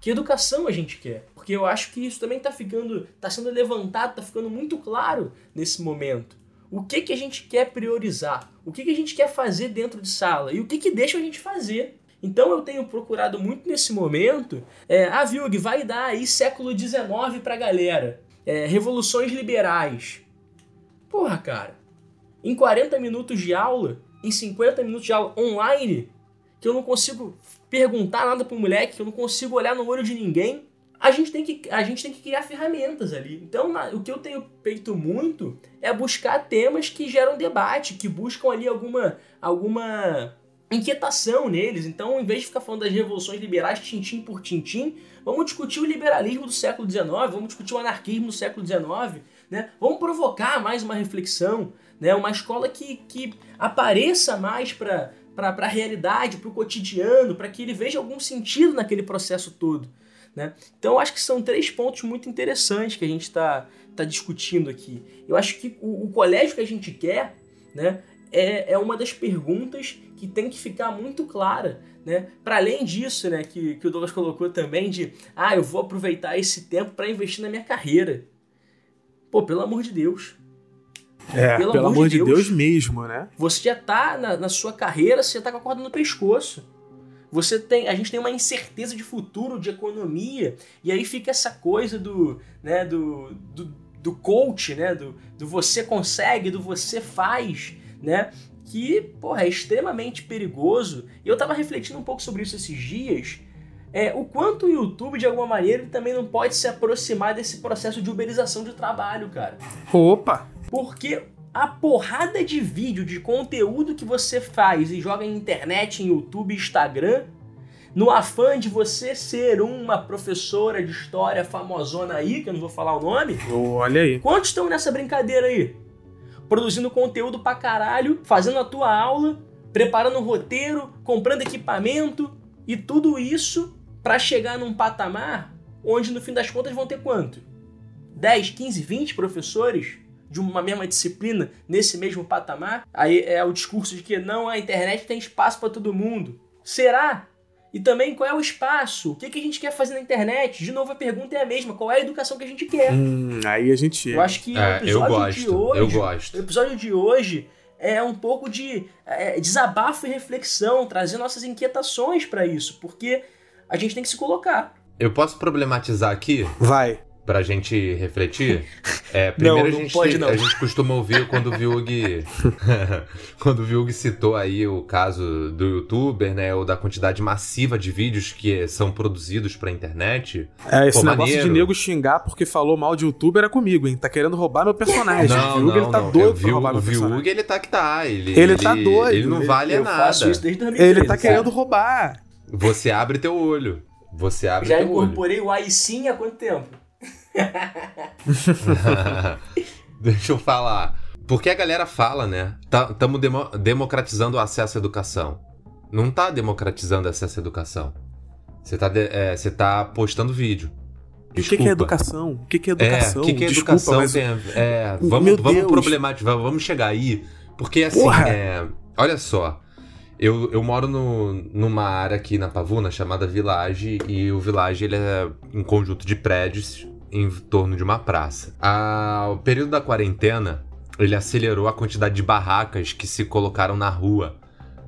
Que educação a gente quer? Porque eu acho que isso também está ficando, está sendo levantado, está ficando muito claro nesse momento. O que que a gente quer priorizar? O que que a gente quer fazer dentro de sala? E o que que deixa a gente fazer? Então eu tenho procurado muito nesse momento, é, ah, Vilg, vai dar aí século XIX pra galera. É, revoluções liberais. Porra, cara. Em 40 minutos de aula, em 50 minutos de aula online, que eu não consigo perguntar nada pro moleque, que eu não consigo olhar no olho de ninguém. A gente tem que, a gente tem que criar ferramentas ali. Então, na, o que eu tenho feito muito é buscar temas que geram debate, que buscam ali alguma, alguma inquietação neles. Então, em vez de ficar falando das revoluções liberais tintim por tintim, vamos discutir o liberalismo do século XIX, vamos discutir o anarquismo do século XIX, né? Vamos provocar mais uma reflexão, né? Uma escola que, que apareça mais para a realidade, para o cotidiano, para que ele veja algum sentido naquele processo todo. Né? Então, acho que são três pontos muito interessantes que a gente está tá discutindo aqui. Eu acho que o, o, colégio que a gente quer né, é, é uma das perguntas que tem que ficar muito clara. Né? Para além disso, né, que, que o Douglas colocou também de ah, eu vou aproveitar esse tempo para investir na minha carreira. Pô, pelo amor de Deus. É, pelo, pelo amor de Deus, Deus, mesmo, né? Você já tá na, na sua carreira, você já tá com a corda no pescoço. Você tem, a gente tem uma incerteza de futuro, de economia, e aí fica essa coisa do, né, do, do, do coach, né, do, do você consegue, do você faz, né, que, porra, é extremamente perigoso. E eu tava refletindo um pouco sobre isso esses dias, é, o quanto o YouTube, de alguma maneira, também não pode se aproximar desse processo de uberização de trabalho, cara. Opa! Porque a porrada de vídeo, de conteúdo que você faz e joga em internet, em YouTube, Instagram, no afã de você ser uma professora de história famosona aí, que eu não vou falar o nome. Olha aí. Quantos estão nessa brincadeira aí? Produzindo conteúdo pra caralho, fazendo a tua aula, preparando o roteiro, comprando equipamento e tudo isso para chegar num patamar onde no fim das contas vão ter quanto? 10, 15, 20 professores de uma mesma disciplina nesse mesmo patamar? Aí é o discurso de que não, a internet tem espaço para todo mundo. Será? E também qual é o espaço? O que, que a gente quer fazer na internet? De novo, a pergunta é a mesma: qual é a educação que a gente quer? Hum, aí a gente. Eu acho que é, o episódio gosto, de hoje. Eu gosto. O episódio de hoje é um pouco de é, desabafo e reflexão, trazer nossas inquietações para isso, porque a gente tem que se colocar. Eu posso problematizar aqui? Vai pra gente refletir. É, primeiro não, a, gente, pode, não. a gente costuma ouvir quando o Vilg quando o Vilg citou aí o caso do youtuber, né, ou da quantidade massiva de vídeos que são produzidos pra internet. É, esse Pô, negócio maneiro. de nego xingar porque falou mal de youtuber é comigo, hein? Tá querendo roubar meu personagem. Não, o Vilg, não, ele tá não. doido vi, pra roubar o meu personagem. Vilg, ele tá que tá. Ele, ele, ele tá doido. Ele não ele, vale eu nada. Faço isso desde 2013, ele tá cara. querendo roubar. Você abre teu olho. Você abre Já teu olho. incorporei o AI-Sim há quanto tempo? Deixa eu falar. Porque a galera fala, né? Estamos demo democratizando o acesso à educação. Não tá democratizando o acesso à educação. Você tá, é, tá postando vídeo. O que, que, é educação? O que, que é educação? É, o que, que é Desculpa, educação? Mas... Tem, é, vamos, vamos problematizar, vamos chegar aí. Porque assim, é, olha só. Eu, eu moro no, numa área aqui na Pavuna chamada Village, e o Village ele é um conjunto de prédios em torno de uma praça. O período da quarentena, ele acelerou a quantidade de barracas que se colocaram na rua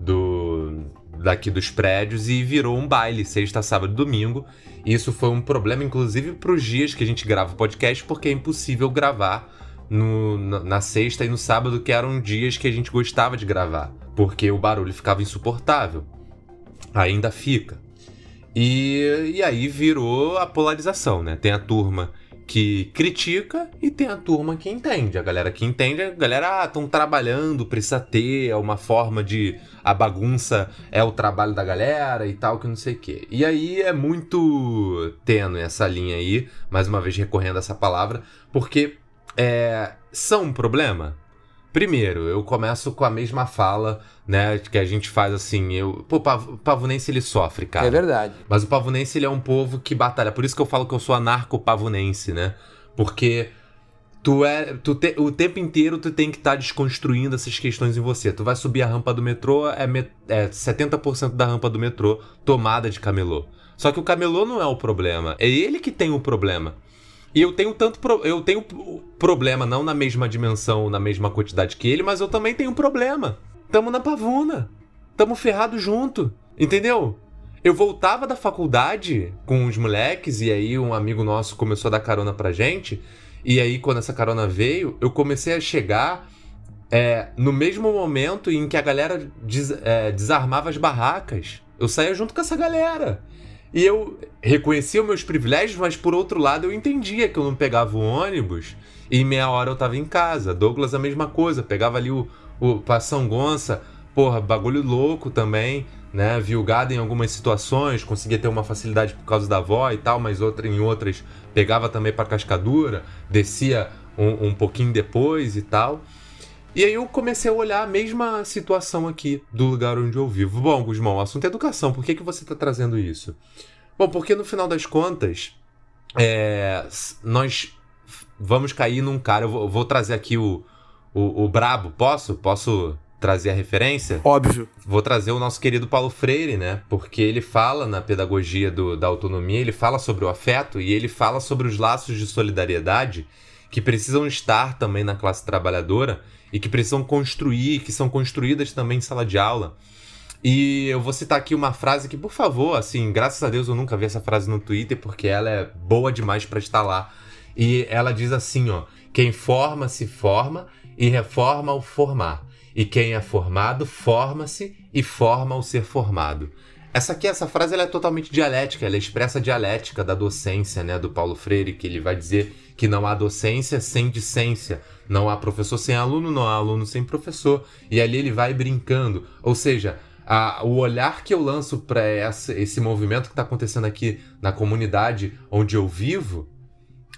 do daqui dos prédios e virou um baile, sexta, sábado e domingo. E isso foi um problema, inclusive, para os dias que a gente grava o podcast, porque é impossível gravar no, na sexta e no sábado, que eram dias que a gente gostava de gravar, porque o barulho ficava insuportável. Ainda fica. E, e aí virou a polarização, né? Tem a turma que critica e tem a turma que entende. A galera que entende, a galera, ah, estão trabalhando, precisa ter, é uma forma de. A bagunça é o trabalho da galera e tal, que não sei o quê. E aí é muito tênue essa linha aí, mais uma vez recorrendo a essa palavra, porque é, são um problema? Primeiro, eu começo com a mesma fala, né, que a gente faz assim, eu, pô, o pavunense ele sofre, cara. É verdade. Mas o pavunense ele é um povo que batalha, por isso que eu falo que eu sou anarco-pavunense, né? Porque tu é, tu te, o tempo inteiro tu tem que estar tá desconstruindo essas questões em você. Tu vai subir a rampa do metrô, é, met, é 70% da rampa do metrô tomada de camelô. Só que o camelô não é o problema, é ele que tem o problema. E eu tenho tanto. Pro... Eu tenho problema, não na mesma dimensão, na mesma quantidade que ele, mas eu também tenho problema. Tamo na pavuna. Tamo ferrado junto. Entendeu? Eu voltava da faculdade com os moleques, e aí um amigo nosso começou a dar carona pra gente. E aí, quando essa carona veio, eu comecei a chegar é, no mesmo momento em que a galera des, é, desarmava as barracas. Eu saía junto com essa galera. E eu reconhecia os meus privilégios, mas por outro lado eu entendia que eu não pegava o ônibus e em meia hora eu tava em casa. Douglas a mesma coisa, pegava ali o, o Passão Gonça, porra, bagulho louco também, né? Viu gado em algumas situações, conseguia ter uma facilidade por causa da avó e tal, mas outra, em outras pegava também para cascadura, descia um, um pouquinho depois e tal. E aí eu comecei a olhar a mesma situação aqui do lugar onde eu vivo. Bom, Gusmão, o assunto é educação. Por que, que você está trazendo isso? Bom, porque no final das contas, é, nós vamos cair num cara. Eu vou, vou trazer aqui o, o, o, Brabo. Posso? Posso trazer a referência? Óbvio. Vou trazer o nosso querido Paulo Freire, né? Porque ele fala na pedagogia do, da autonomia, ele fala sobre o afeto e ele fala sobre os laços de solidariedade que precisam estar também na classe trabalhadora e que precisam construir, que são construídas também em sala de aula. E eu vou citar aqui uma frase que, por favor, assim, graças a Deus eu nunca vi essa frase no Twitter porque ela é boa demais para estar lá. E ela diz assim, ó: quem forma se forma e reforma o formar. E quem é formado forma-se e forma o ser formado. Essa aqui, essa frase, ela é totalmente dialética, ela expressa a dialética da docência, né, do Paulo Freire, que ele vai dizer que não há docência sem discência, não há professor sem aluno, não há aluno sem professor. E ali ele vai brincando, ou seja, a, o olhar que eu lanço para esse movimento que está acontecendo aqui na comunidade onde eu vivo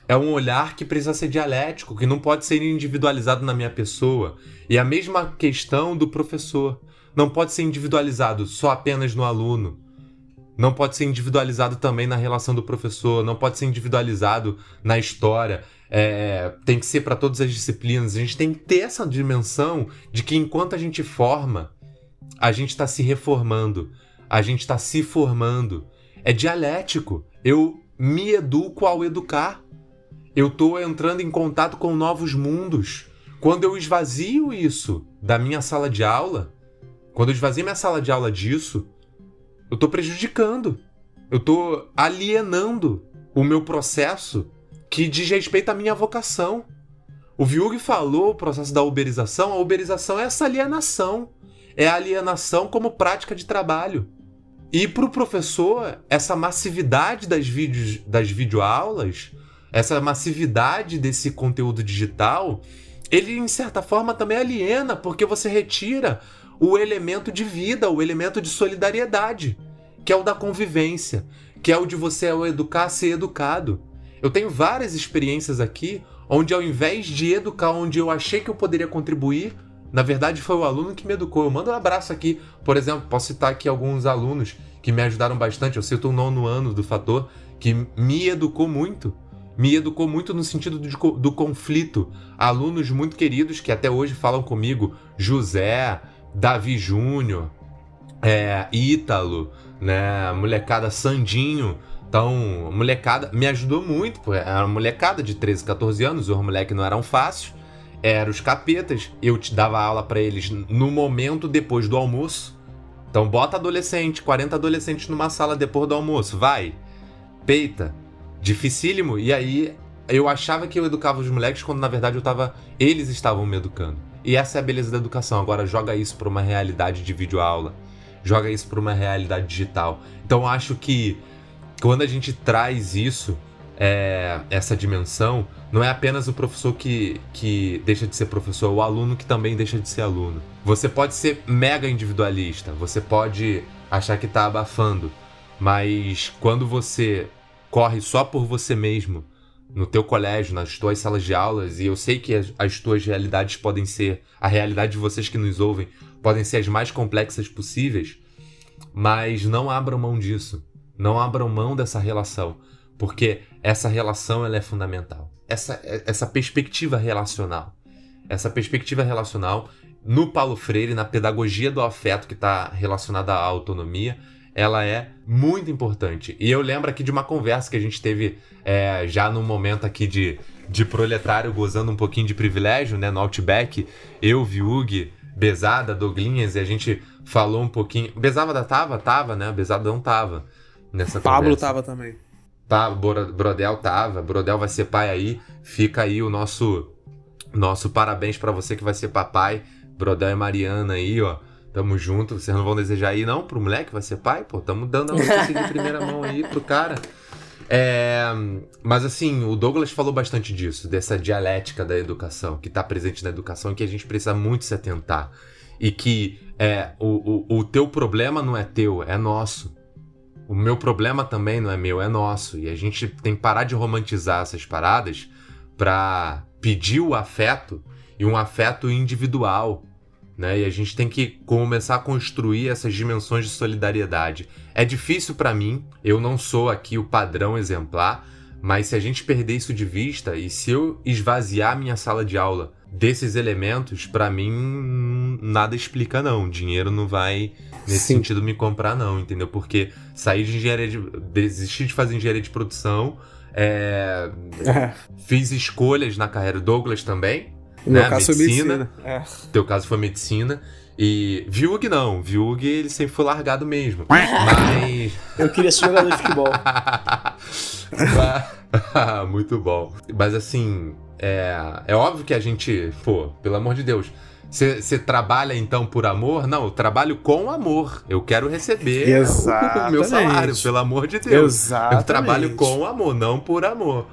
é um olhar que precisa ser dialético, que não pode ser individualizado na minha pessoa. E a mesma questão do professor não pode ser individualizado só apenas no aluno. Não pode ser individualizado também na relação do professor, não pode ser individualizado na história. É, tem que ser para todas as disciplinas. A gente tem que ter essa dimensão de que enquanto a gente forma, a gente está se reformando, a gente está se formando. É dialético. Eu me educo ao educar. Eu estou entrando em contato com novos mundos. Quando eu esvazio isso da minha sala de aula, quando eu esvazio minha sala de aula disso, eu tô prejudicando. Eu tô alienando o meu processo que diz respeito à minha vocação. O Viug falou o processo da uberização. A uberização é essa alienação. É a alienação como prática de trabalho. E para o professor, essa massividade das, vídeos, das videoaulas, essa massividade desse conteúdo digital, ele, em certa forma, também aliena, porque você retira o elemento de vida, o elemento de solidariedade, que é o da convivência, que é o de você ao educar ser educado. Eu tenho várias experiências aqui onde, ao invés de educar onde eu achei que eu poderia contribuir, na verdade foi o aluno que me educou. Eu mando um abraço aqui, por exemplo, posso citar aqui alguns alunos que me ajudaram bastante. Eu cito o nono ano do Fator, que me educou muito. Me educou muito no sentido do, do conflito. Alunos muito queridos que até hoje falam comigo, José, Davi Júnior, é, Ítalo, né, molecada Sandinho. Então, molecada me ajudou muito, pô. Era uma molecada de 13, 14 anos, os moleques não eram fáceis, eram os capetas. Eu te dava aula para eles no momento depois do almoço. Então, bota adolescente, 40 adolescentes numa sala depois do almoço, vai. Peita. Dificílimo. E aí, eu achava que eu educava os moleques quando na verdade eu tava. Eles estavam me educando. E essa é a beleza da educação. Agora, joga isso para uma realidade de videoaula. Joga isso para uma realidade digital. Então, acho que quando a gente traz isso, é, essa dimensão, não é apenas o professor que, que deixa de ser professor, é o aluno que também deixa de ser aluno. Você pode ser mega individualista, você pode achar que está abafando, mas quando você corre só por você mesmo, no teu colégio, nas tuas salas de aulas, e eu sei que as, as tuas realidades podem ser, a realidade de vocês que nos ouvem, podem ser as mais complexas possíveis, mas não abram mão disso. Não abram mão dessa relação, porque essa relação ela é fundamental. Essa, essa perspectiva relacional. Essa perspectiva relacional, no Paulo Freire, na pedagogia do afeto que está relacionada à autonomia, ela é muito importante. E eu lembro aqui de uma conversa que a gente teve é, já no momento aqui de, de proletário gozando um pouquinho de privilégio, né, no Outback, eu, Viug, Besada, Doglinhas, e a gente falou um pouquinho. Besada tava? Tava, né? Besada não tava nessa Pablo conversa. tava também. Tá, Brodel tava. Brodel vai ser pai aí. Fica aí o nosso nosso parabéns para você que vai ser papai. Brodel e Mariana aí, ó. Tamo junto. Vocês não vão desejar aí, não, pro moleque vai ser pai? Pô, tamo dando a notícia de primeira mão aí pro cara. É, mas assim, o Douglas falou bastante disso, dessa dialética da educação, que está presente na educação e que a gente precisa muito se atentar. E que é, o, o, o teu problema não é teu, é nosso. O meu problema também não é meu, é nosso. E a gente tem que parar de romantizar essas paradas para pedir o afeto e um afeto individual. Né? E a gente tem que começar a construir essas dimensões de solidariedade. É difícil para mim, eu não sou aqui o padrão exemplar, mas se a gente perder isso de vista e se eu esvaziar minha sala de aula desses elementos, para mim nada explica não. Dinheiro não vai nesse Sim. sentido me comprar não, entendeu? Porque sair de engenharia de desistir de fazer engenharia de produção, é, é. fiz escolhas na carreira Douglas também, no né? meu caso medicina, foi medicina. É. Teu caso foi medicina. E Viug não, Viug ele sempre foi largado mesmo. Mas. Eu queria ser jogador de futebol. Muito bom. Mas assim, é, é óbvio que a gente, pô, pelo amor de Deus. Você trabalha então por amor? Não, eu trabalho com amor. Eu quero receber Exatamente. o meu salário, pelo amor de Deus. Exatamente. Eu trabalho com amor, não por amor.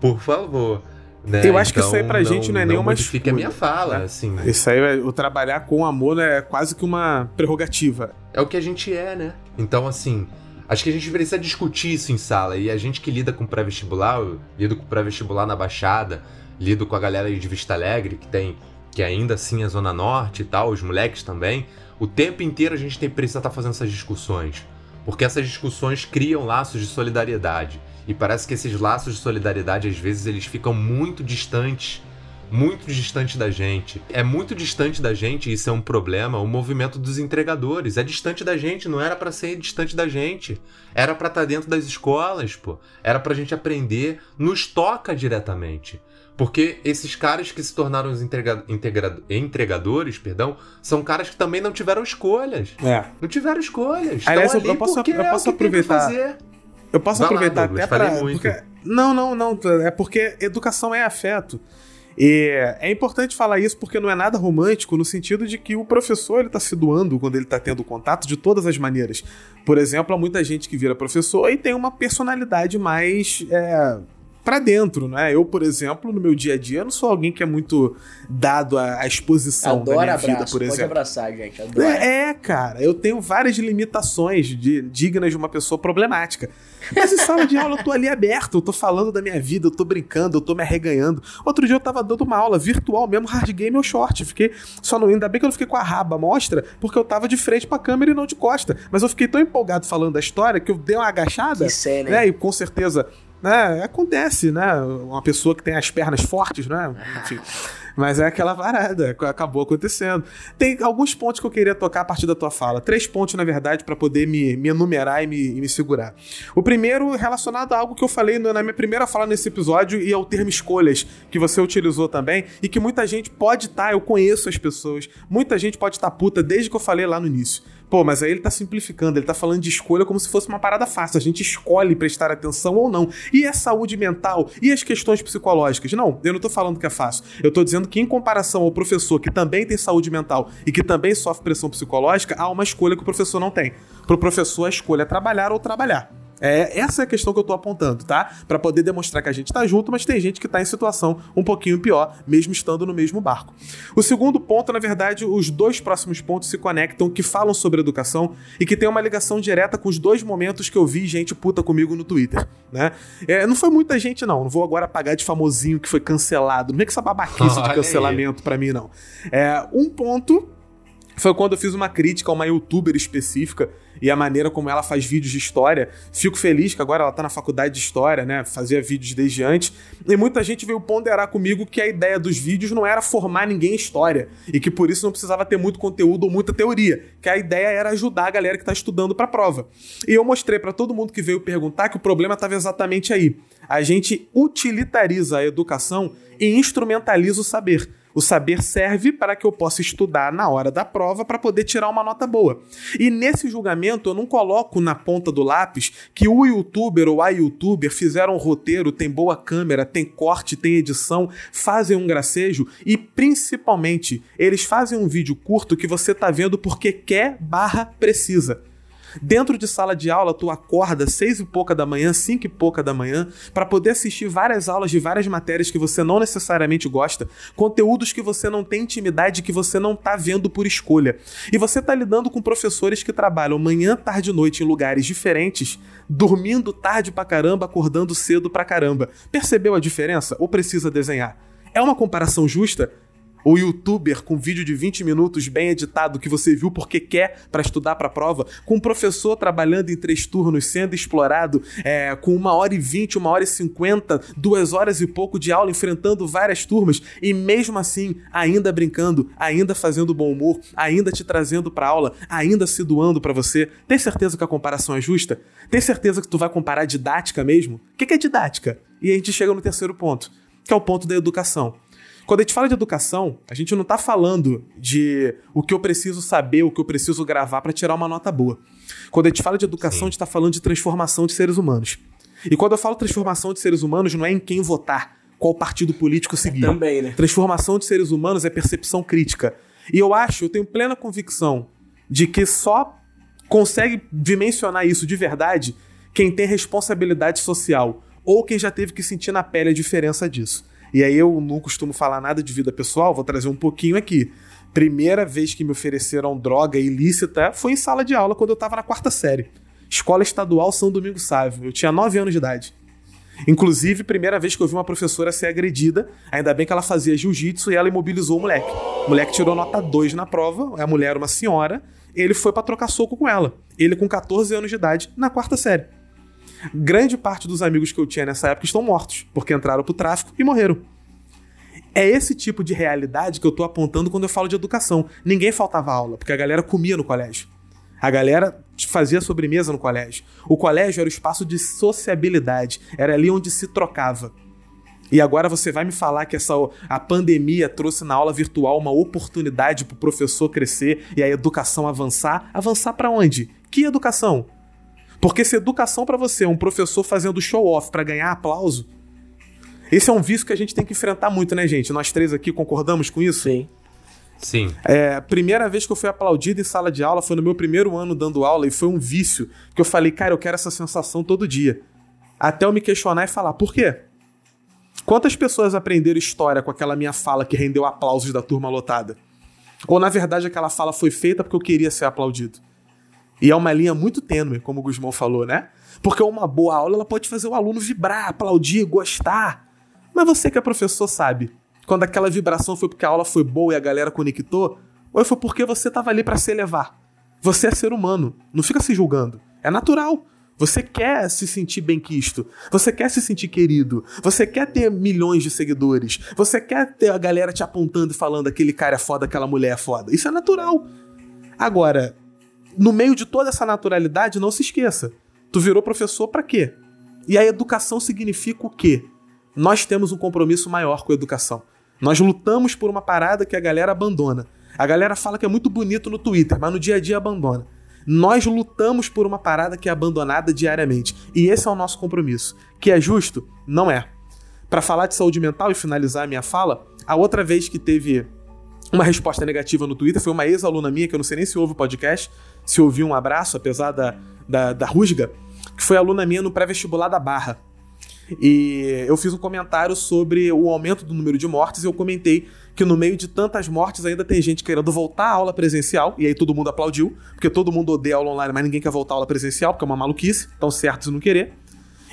Por favor. Né? Eu acho então, que isso aí pra então, não, gente não é não nenhuma escolha. a minha fala, né? assim. Isso aí, o trabalhar com amor é quase que uma prerrogativa. É o que a gente é, né? Então, assim, acho que a gente precisa discutir isso em sala. E a gente que lida com pré-vestibular, eu lido com pré-vestibular na Baixada, lido com a galera aí de Vista Alegre, que tem que ainda assim é Zona Norte e tal, os moleques também. O tempo inteiro a gente tem precisa estar tá fazendo essas discussões. Porque essas discussões criam laços de solidariedade. E parece que esses laços de solidariedade, às vezes, eles ficam muito distantes muito distante da gente. É muito distante da gente, e isso é um problema, o movimento dos entregadores. É distante da gente, não era para ser distante da gente. Era para estar tá dentro das escolas, pô. Era pra gente aprender, nos toca diretamente. Porque esses caras que se tornaram os entrega entregadores, perdão, são caras que também não tiveram escolhas. É. Não tiveram escolhas. Aliás, eu, eu posso, eu posso é aproveitar. Eu posso Vai aproveitar lá, Douglas, até pra. Porque... Não, não, não. É porque educação é afeto. E é importante falar isso porque não é nada romântico no sentido de que o professor ele está se doando quando ele está tendo contato de todas as maneiras. Por exemplo, há muita gente que vira professor e tem uma personalidade mais é, para dentro, né? Eu, por exemplo, no meu dia a dia, não sou alguém que é muito dado à, à exposição Adoro da minha abraço. vida, por Pode exemplo. abraçar, gente. Adoro. É, é, cara, eu tenho várias limitações de- dignas de uma pessoa problemática. Mas em sala de aula eu tô ali aberto, eu tô falando da minha vida, eu tô brincando, eu tô me arreganhando. Outro dia eu tava dando uma aula virtual mesmo, hard game ou short. Fiquei só no. Ainda bem que eu não fiquei com a raba mostra, porque eu tava de frente pra câmera e não de costa. Mas eu fiquei tão empolgado falando da história que eu dei uma agachada. Que cena, né? E com certeza. Né, acontece, né? Uma pessoa que tem as pernas fortes, né? Enfim. Mas é aquela varada, acabou acontecendo. Tem alguns pontos que eu queria tocar a partir da tua fala. Três pontos, na verdade, para poder me, me enumerar e me, e me segurar. O primeiro relacionado a algo que eu falei na minha primeira fala nesse episódio e ao termo escolhas, que você utilizou também, e que muita gente pode estar, eu conheço as pessoas, muita gente pode estar puta desde que eu falei lá no início. Pô, mas aí ele tá simplificando, ele tá falando de escolha como se fosse uma parada fácil. A gente escolhe prestar atenção ou não. E a saúde mental? E as questões psicológicas? Não, eu não tô falando que é fácil. Eu tô dizendo que, em comparação ao professor que também tem saúde mental e que também sofre pressão psicológica, há uma escolha que o professor não tem. Pro professor, a escolha é trabalhar ou trabalhar. É, essa é a questão que eu tô apontando, tá? Pra poder demonstrar que a gente tá junto, mas tem gente que tá em situação um pouquinho pior, mesmo estando no mesmo barco. O segundo ponto, na verdade, os dois próximos pontos se conectam, que falam sobre educação e que tem uma ligação direta com os dois momentos que eu vi gente puta comigo no Twitter, né? É, não foi muita gente, não. Não vou agora pagar de famosinho que foi cancelado. Não é que essa babaquice de Olha cancelamento pra mim, não. É, um ponto foi quando eu fiz uma crítica a uma youtuber específica e a maneira como ela faz vídeos de história. Fico feliz que agora ela tá na faculdade de história, né? Fazia vídeos desde antes. E muita gente veio ponderar comigo que a ideia dos vídeos não era formar ninguém em história e que por isso não precisava ter muito conteúdo ou muita teoria, que a ideia era ajudar a galera que tá estudando pra prova. E eu mostrei pra todo mundo que veio perguntar que o problema estava exatamente aí. A gente utilitariza a educação e instrumentaliza o saber. O saber serve para que eu possa estudar na hora da prova para poder tirar uma nota boa. E nesse julgamento eu não coloco na ponta do lápis que o youtuber ou a youtuber fizeram um roteiro, tem boa câmera, tem corte, tem edição, fazem um gracejo e principalmente eles fazem um vídeo curto que você tá vendo porque quer barra precisa. Dentro de sala de aula, tu acorda seis e pouca da manhã, cinco e pouca da manhã, para poder assistir várias aulas de várias matérias que você não necessariamente gosta, conteúdos que você não tem intimidade, que você não tá vendo por escolha. E você tá lidando com professores que trabalham manhã, tarde e noite em lugares diferentes, dormindo tarde pra caramba, acordando cedo pra caramba. Percebeu a diferença? Ou precisa desenhar? É uma comparação justa? O youtuber com vídeo de 20 minutos bem editado que você viu porque quer para estudar para a prova, com um professor trabalhando em três turnos, sendo explorado, é, com uma hora e vinte, uma hora e cinquenta, duas horas e pouco de aula, enfrentando várias turmas e mesmo assim ainda brincando, ainda fazendo bom humor, ainda te trazendo para aula, ainda se doando para você. Tem certeza que a comparação é justa? Tem certeza que tu vai comparar didática mesmo? O que que é didática? E a gente chega no terceiro ponto, que é o ponto da educação. Quando a gente fala de educação, a gente não tá falando de o que eu preciso saber, o que eu preciso gravar para tirar uma nota boa. Quando a gente fala de educação, Sim. a gente tá falando de transformação de seres humanos. E quando eu falo transformação de seres humanos, não é em quem votar, qual partido político seguir. Também, né? Transformação de seres humanos é percepção crítica. E eu acho, eu tenho plena convicção de que só consegue dimensionar isso de verdade quem tem responsabilidade social ou quem já teve que sentir na pele a diferença disso. E aí eu não costumo falar nada de vida pessoal, vou trazer um pouquinho aqui. Primeira vez que me ofereceram droga ilícita foi em sala de aula quando eu tava na quarta série. Escola Estadual São Domingos Sávio. Eu tinha 9 anos de idade. Inclusive, primeira vez que eu vi uma professora ser agredida, ainda bem que ela fazia jiu-jitsu e ela imobilizou o moleque. O moleque tirou nota 2 na prova, a mulher era uma senhora, ele foi pra trocar soco com ela. Ele com 14 anos de idade, na quarta série. Grande parte dos amigos que eu tinha nessa época estão mortos, porque entraram pro tráfico e morreram. É esse tipo de realidade que eu tô apontando quando eu falo de educação. Ninguém faltava aula, porque a galera comia no colégio. A galera fazia sobremesa no colégio. O colégio era o espaço de sociabilidade, era ali onde se trocava. E agora você vai me falar que essa a pandemia trouxe na aula virtual uma oportunidade para o professor crescer e a educação avançar? Avançar para onde? Que educação? Porque se educação para você é um professor fazendo show off para ganhar aplauso, esse é um vício que a gente tem que enfrentar muito, né, gente? Nós três aqui concordamos com isso? Sim. Sim. É, primeira vez que eu fui aplaudido em sala de aula foi no meu primeiro ano dando aula e foi um vício que eu falei, cara, eu quero essa sensação todo dia. Até eu me questionar e falar, por quê? Quantas pessoas aprenderam história com aquela minha fala que rendeu aplausos da turma lotada? Ou na verdade aquela fala foi feita porque eu queria ser aplaudido? E é uma linha muito tênue, como o Guzmão falou, né? Porque uma boa aula ela pode fazer o aluno vibrar, aplaudir, gostar. Mas você que é professor sabe, quando aquela vibração foi porque a aula foi boa e a galera conectou, ou foi porque você estava ali para se elevar. Você é ser humano, não fica se julgando. É natural. Você quer se sentir bem-quisto. Você quer se sentir querido. Você quer ter milhões de seguidores. Você quer ter a galera te apontando e falando aquele cara é foda, aquela mulher é foda. Isso é natural. Agora, no meio de toda essa naturalidade, não se esqueça. Tu virou professor para quê? E a educação significa o quê? Nós temos um compromisso maior com a educação. Nós lutamos por uma parada que a galera abandona. A galera fala que é muito bonito no Twitter, mas no dia a dia abandona. Nós lutamos por uma parada que é abandonada diariamente. E esse é o nosso compromisso. Que é justo? Não é. Para falar de saúde mental e finalizar a minha fala, a outra vez que teve uma resposta negativa no Twitter foi uma ex-aluna minha, que eu não sei nem se ouve o podcast, se ouviu um abraço, apesar da, da, da rusga, que foi aluna minha no pré-vestibular da Barra. E eu fiz um comentário sobre o aumento do número de mortes e eu comentei que no meio de tantas mortes ainda tem gente querendo voltar à aula presencial, e aí todo mundo aplaudiu, porque todo mundo odeia aula online, mas ninguém quer voltar à aula presencial, porque é uma maluquice, estão certos em não querer.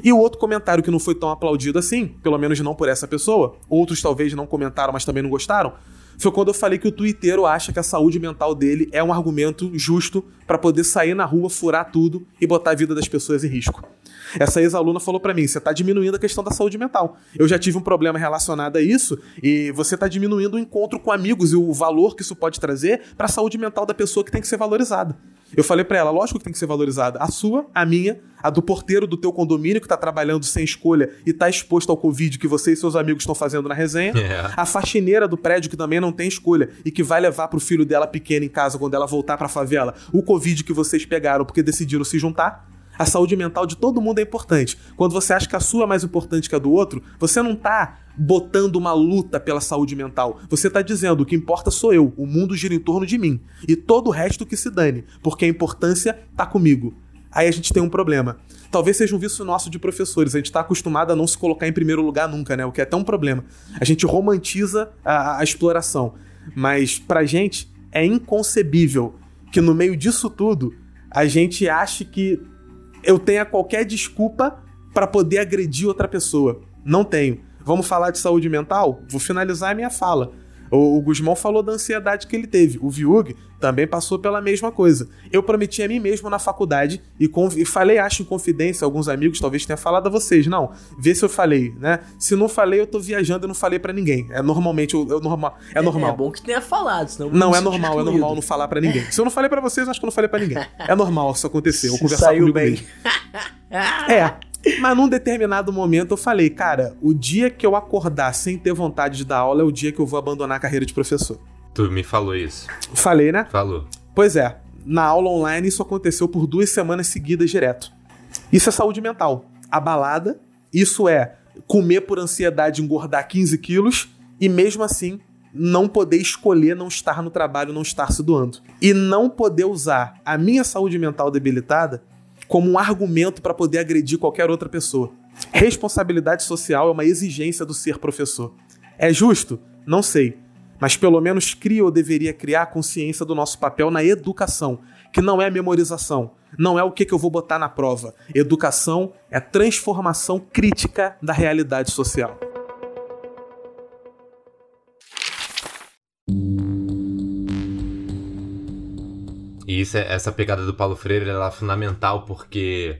E o outro comentário que não foi tão aplaudido assim, pelo menos não por essa pessoa, outros talvez não comentaram, mas também não gostaram, foi quando eu falei que o twitteiro acha que a saúde mental dele é um argumento justo para poder sair na rua, furar tudo e botar a vida das pessoas em risco. Essa ex-aluna falou para mim: você tá diminuindo a questão da saúde mental. Eu já tive um problema relacionado a isso e você tá diminuindo o encontro com amigos e o valor que isso pode trazer para a saúde mental da pessoa que tem que ser valorizada. Eu falei para ela, lógico que tem que ser valorizada. A sua, a minha, a do porteiro do teu condomínio que tá trabalhando sem escolha e tá exposto ao Covid que você e seus amigos estão fazendo na resenha. Yeah. É. A faxineira do prédio que também não tem escolha e que vai levar pro filho dela pequeno em casa quando ela voltar pra favela o Covid que vocês pegaram porque decidiram se juntar. A saúde mental de todo mundo é importante. Quando você acha que a sua é mais importante que a do outro, você não tá botando uma luta pela saúde mental. Você tá dizendo o que importa sou eu, o mundo gira em torno de mim. E todo o resto que se dane, porque a importância tá comigo. Aí a gente tem um problema. Talvez seja um vício nosso de professores. A gente está acostumado a não se colocar em primeiro lugar nunca, né? O que é até um problema. A gente romantiza a, a exploração. Mas pra gente é inconcebível que no meio disso tudo a gente ache que eu tenha qualquer desculpa para poder agredir outra pessoa. Não tenho. Vamos falar de saúde mental? Vou finalizar a minha fala. O, o Guzmão falou da ansiedade que ele teve. O Viug também passou pela mesma coisa. Eu prometi a mim mesmo na faculdade e, e, falei, acho em confidência, alguns amigos talvez tenha falado a vocês. Não, vê se eu falei, né? Se não falei, eu tô viajando e não falei para ninguém. É normalmente, eu, eu normal, é, é normal. É bom que tenha falado, senão Não, é normal, é normal não falar para ninguém. Se eu não falei para vocês, acho que eu não falei para ninguém. É normal isso acontecer. Eu conversar Saiu comigo bem. mesmo. é. Mas num determinado momento eu falei, cara, o dia que eu acordar sem ter vontade de dar aula é o dia que eu vou abandonar a carreira de professor. Tu me falou isso. Falei, né? Falou. Pois é. Na aula online isso aconteceu por duas semanas seguidas direto. Isso é saúde mental. A balada, isso é comer por ansiedade engordar 15 quilos e mesmo assim não poder escolher não estar no trabalho, não estar se doando. E não poder usar a minha saúde mental debilitada como um argumento para poder agredir qualquer outra pessoa. Responsabilidade social é uma exigência do ser professor. É justo? Não sei. Mas pelo menos cria ou deveria criar consciência do nosso papel na educação, que não é memorização, não é o que, que eu vou botar na prova. Educação é transformação crítica da realidade social. E isso, é, essa pegada do Paulo Freire é fundamental porque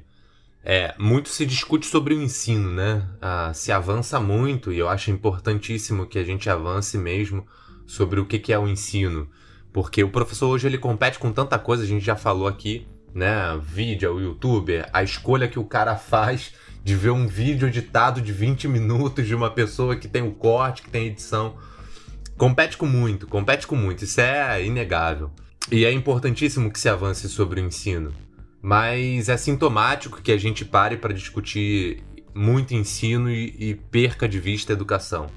é, muito se discute sobre o ensino, né? Ah, se avança muito e eu acho importantíssimo que a gente avance mesmo sobre o que, que é o ensino. Porque o professor hoje ele compete com tanta coisa, a gente já falou aqui, né? Vídeo, o YouTube, a escolha que o cara faz de ver um vídeo editado de 20 minutos de uma pessoa que tem o corte, que tem edição. Compete com muito, compete com muito, isso é inegável. E é importantíssimo que se avance sobre o ensino, mas é sintomático que a gente pare para discutir muito ensino e, e, perca de vista a educação.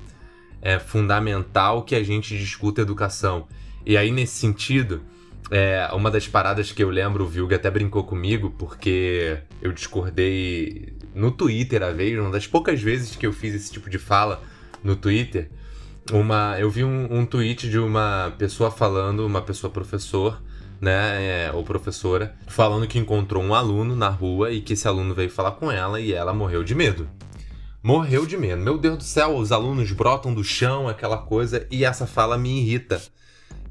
É fundamental que a gente discuta educação. E aí, nesse sentido, é, uma das paradas que eu lembro, o Vilga até brincou comigo, porque eu discordei no Twitter a vez, uma das poucas vezes que eu fiz esse tipo de fala no Twitter, uma, eu vi um, um tweet de uma pessoa falando, uma pessoa professor, né, é, ou professora, falando que encontrou um aluno na rua e que esse aluno veio falar com ela e ela morreu de medo. Morreu de medo. Meu Deus do céu, os alunos brotam do chão, aquela coisa, e essa fala me irrita.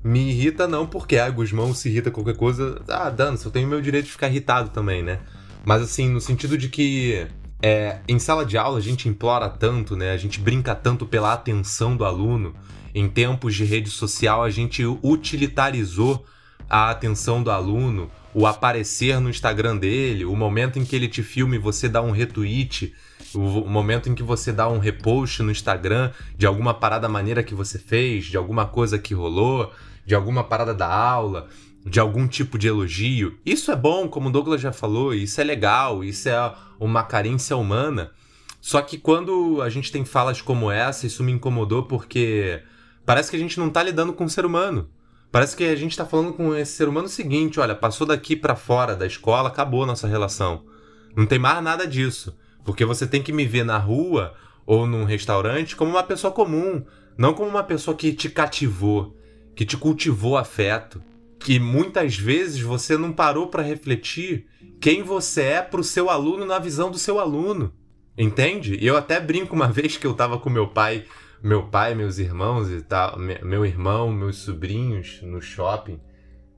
Me irrita não porque a ah, Guzmão se irrita com qualquer coisa. Ah, dane eu tenho meu direito de ficar irritado também, né? Mas assim, no sentido de que é, em sala de aula a gente implora tanto, né? A gente brinca tanto pela atenção do aluno. Em tempos de rede social a gente utilitarizou a atenção do aluno, o aparecer no Instagram dele, o momento em que ele te filma e você dá um retweet, o momento em que você dá um repost no Instagram de alguma parada maneira que você fez, de alguma coisa que rolou de alguma parada da aula, de algum tipo de elogio. Isso é bom, como o Douglas já falou, isso é legal, isso é uma carência humana. Só que quando a gente tem falas como essa, isso me incomodou porque parece que a gente não tá lidando com um ser humano. Parece que a gente tá falando com esse ser humano o seguinte, olha, passou daqui para fora da escola, acabou a nossa relação. Não tem mais nada disso. Porque você tem que me ver na rua ou num restaurante como uma pessoa comum, não como uma pessoa que te cativou, que te cultivou afeto, que muitas vezes você não parou para refletir quem você é para o seu aluno na visão do seu aluno. Entende? E eu até brinco uma vez que eu tava com meu pai, meu pai, meus irmãos e tal, meu irmão, meus sobrinhos no shopping.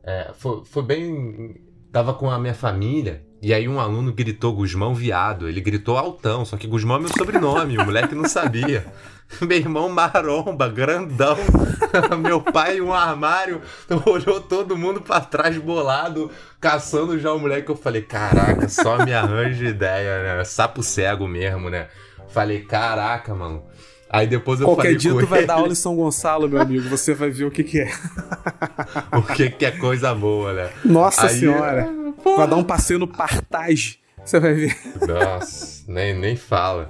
É, foi, foi bem. Tava com a minha família. E aí um aluno gritou Guzmão viado. Ele gritou altão, só que Guzmão é meu sobrenome, o moleque não sabia. Meu irmão maromba, grandão. Meu pai um armário. Olhou todo mundo para trás bolado, caçando já o moleque. Eu falei, caraca, só me arranja ideia, né? Sapo cego mesmo, né? Falei, caraca, mano. Aí depois eu Qualquer falei dia tu ele... vai dar aula em São Gonçalo, meu amigo. Você vai ver o que que é. o que que é coisa boa, né? Nossa Aí, senhora. Vai dar um passeio no Partage. Você vai ver. Nossa, nem, nem fala.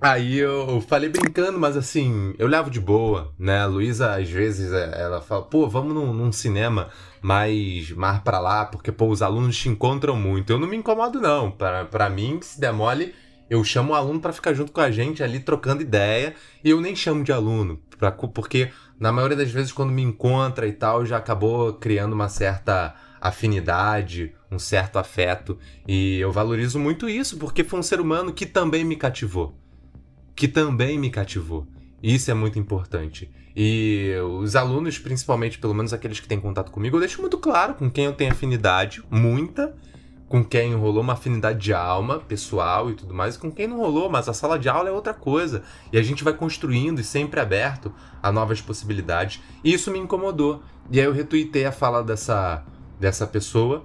Aí eu falei brincando, mas assim, eu levo de boa, né? A Luísa, às vezes, é, ela fala, pô, vamos num, num, cinema mais, mais pra lá, porque, pô, os alunos te encontram muito. Eu não me incomodo, não. Pra, pra mim, se der mole, eu chamo o aluno para ficar junto com a gente ali, trocando ideia, e eu nem chamo de aluno, pra, porque na maioria das vezes, quando me encontra e tal, já acabou criando uma certa afinidade, um certo afeto. E eu valorizo muito isso, porque foi um ser humano que também me cativou que também me cativou. Isso é muito importante. E os alunos, principalmente, pelo menos aqueles que têm contato comigo, eu deixo muito claro com quem eu tenho afinidade, muita, com quem rolou uma afinidade de alma, pessoal e tudo mais, e com quem não rolou, mas a sala de aula é outra coisa. E a gente vai construindo e sempre aberto a novas possibilidades. E isso me incomodou. E aí eu retuitei a fala dessa, dessa pessoa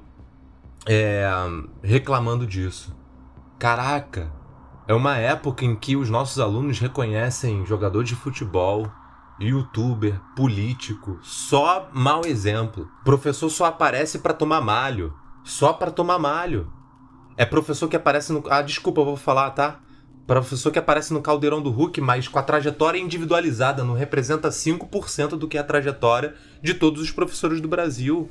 é, reclamando disso. Caraca, é uma época em que os nossos alunos reconhecem jogador de futebol, youtuber, político, só mau exemplo. Professor só aparece para tomar malho, só para tomar malho. É professor que aparece no. Ah, desculpa, eu vou falar, tá? Professor que aparece no caldeirão do Hulk, mas com a trajetória individualizada, não representa 5% do que é a trajetória de todos os professores do Brasil.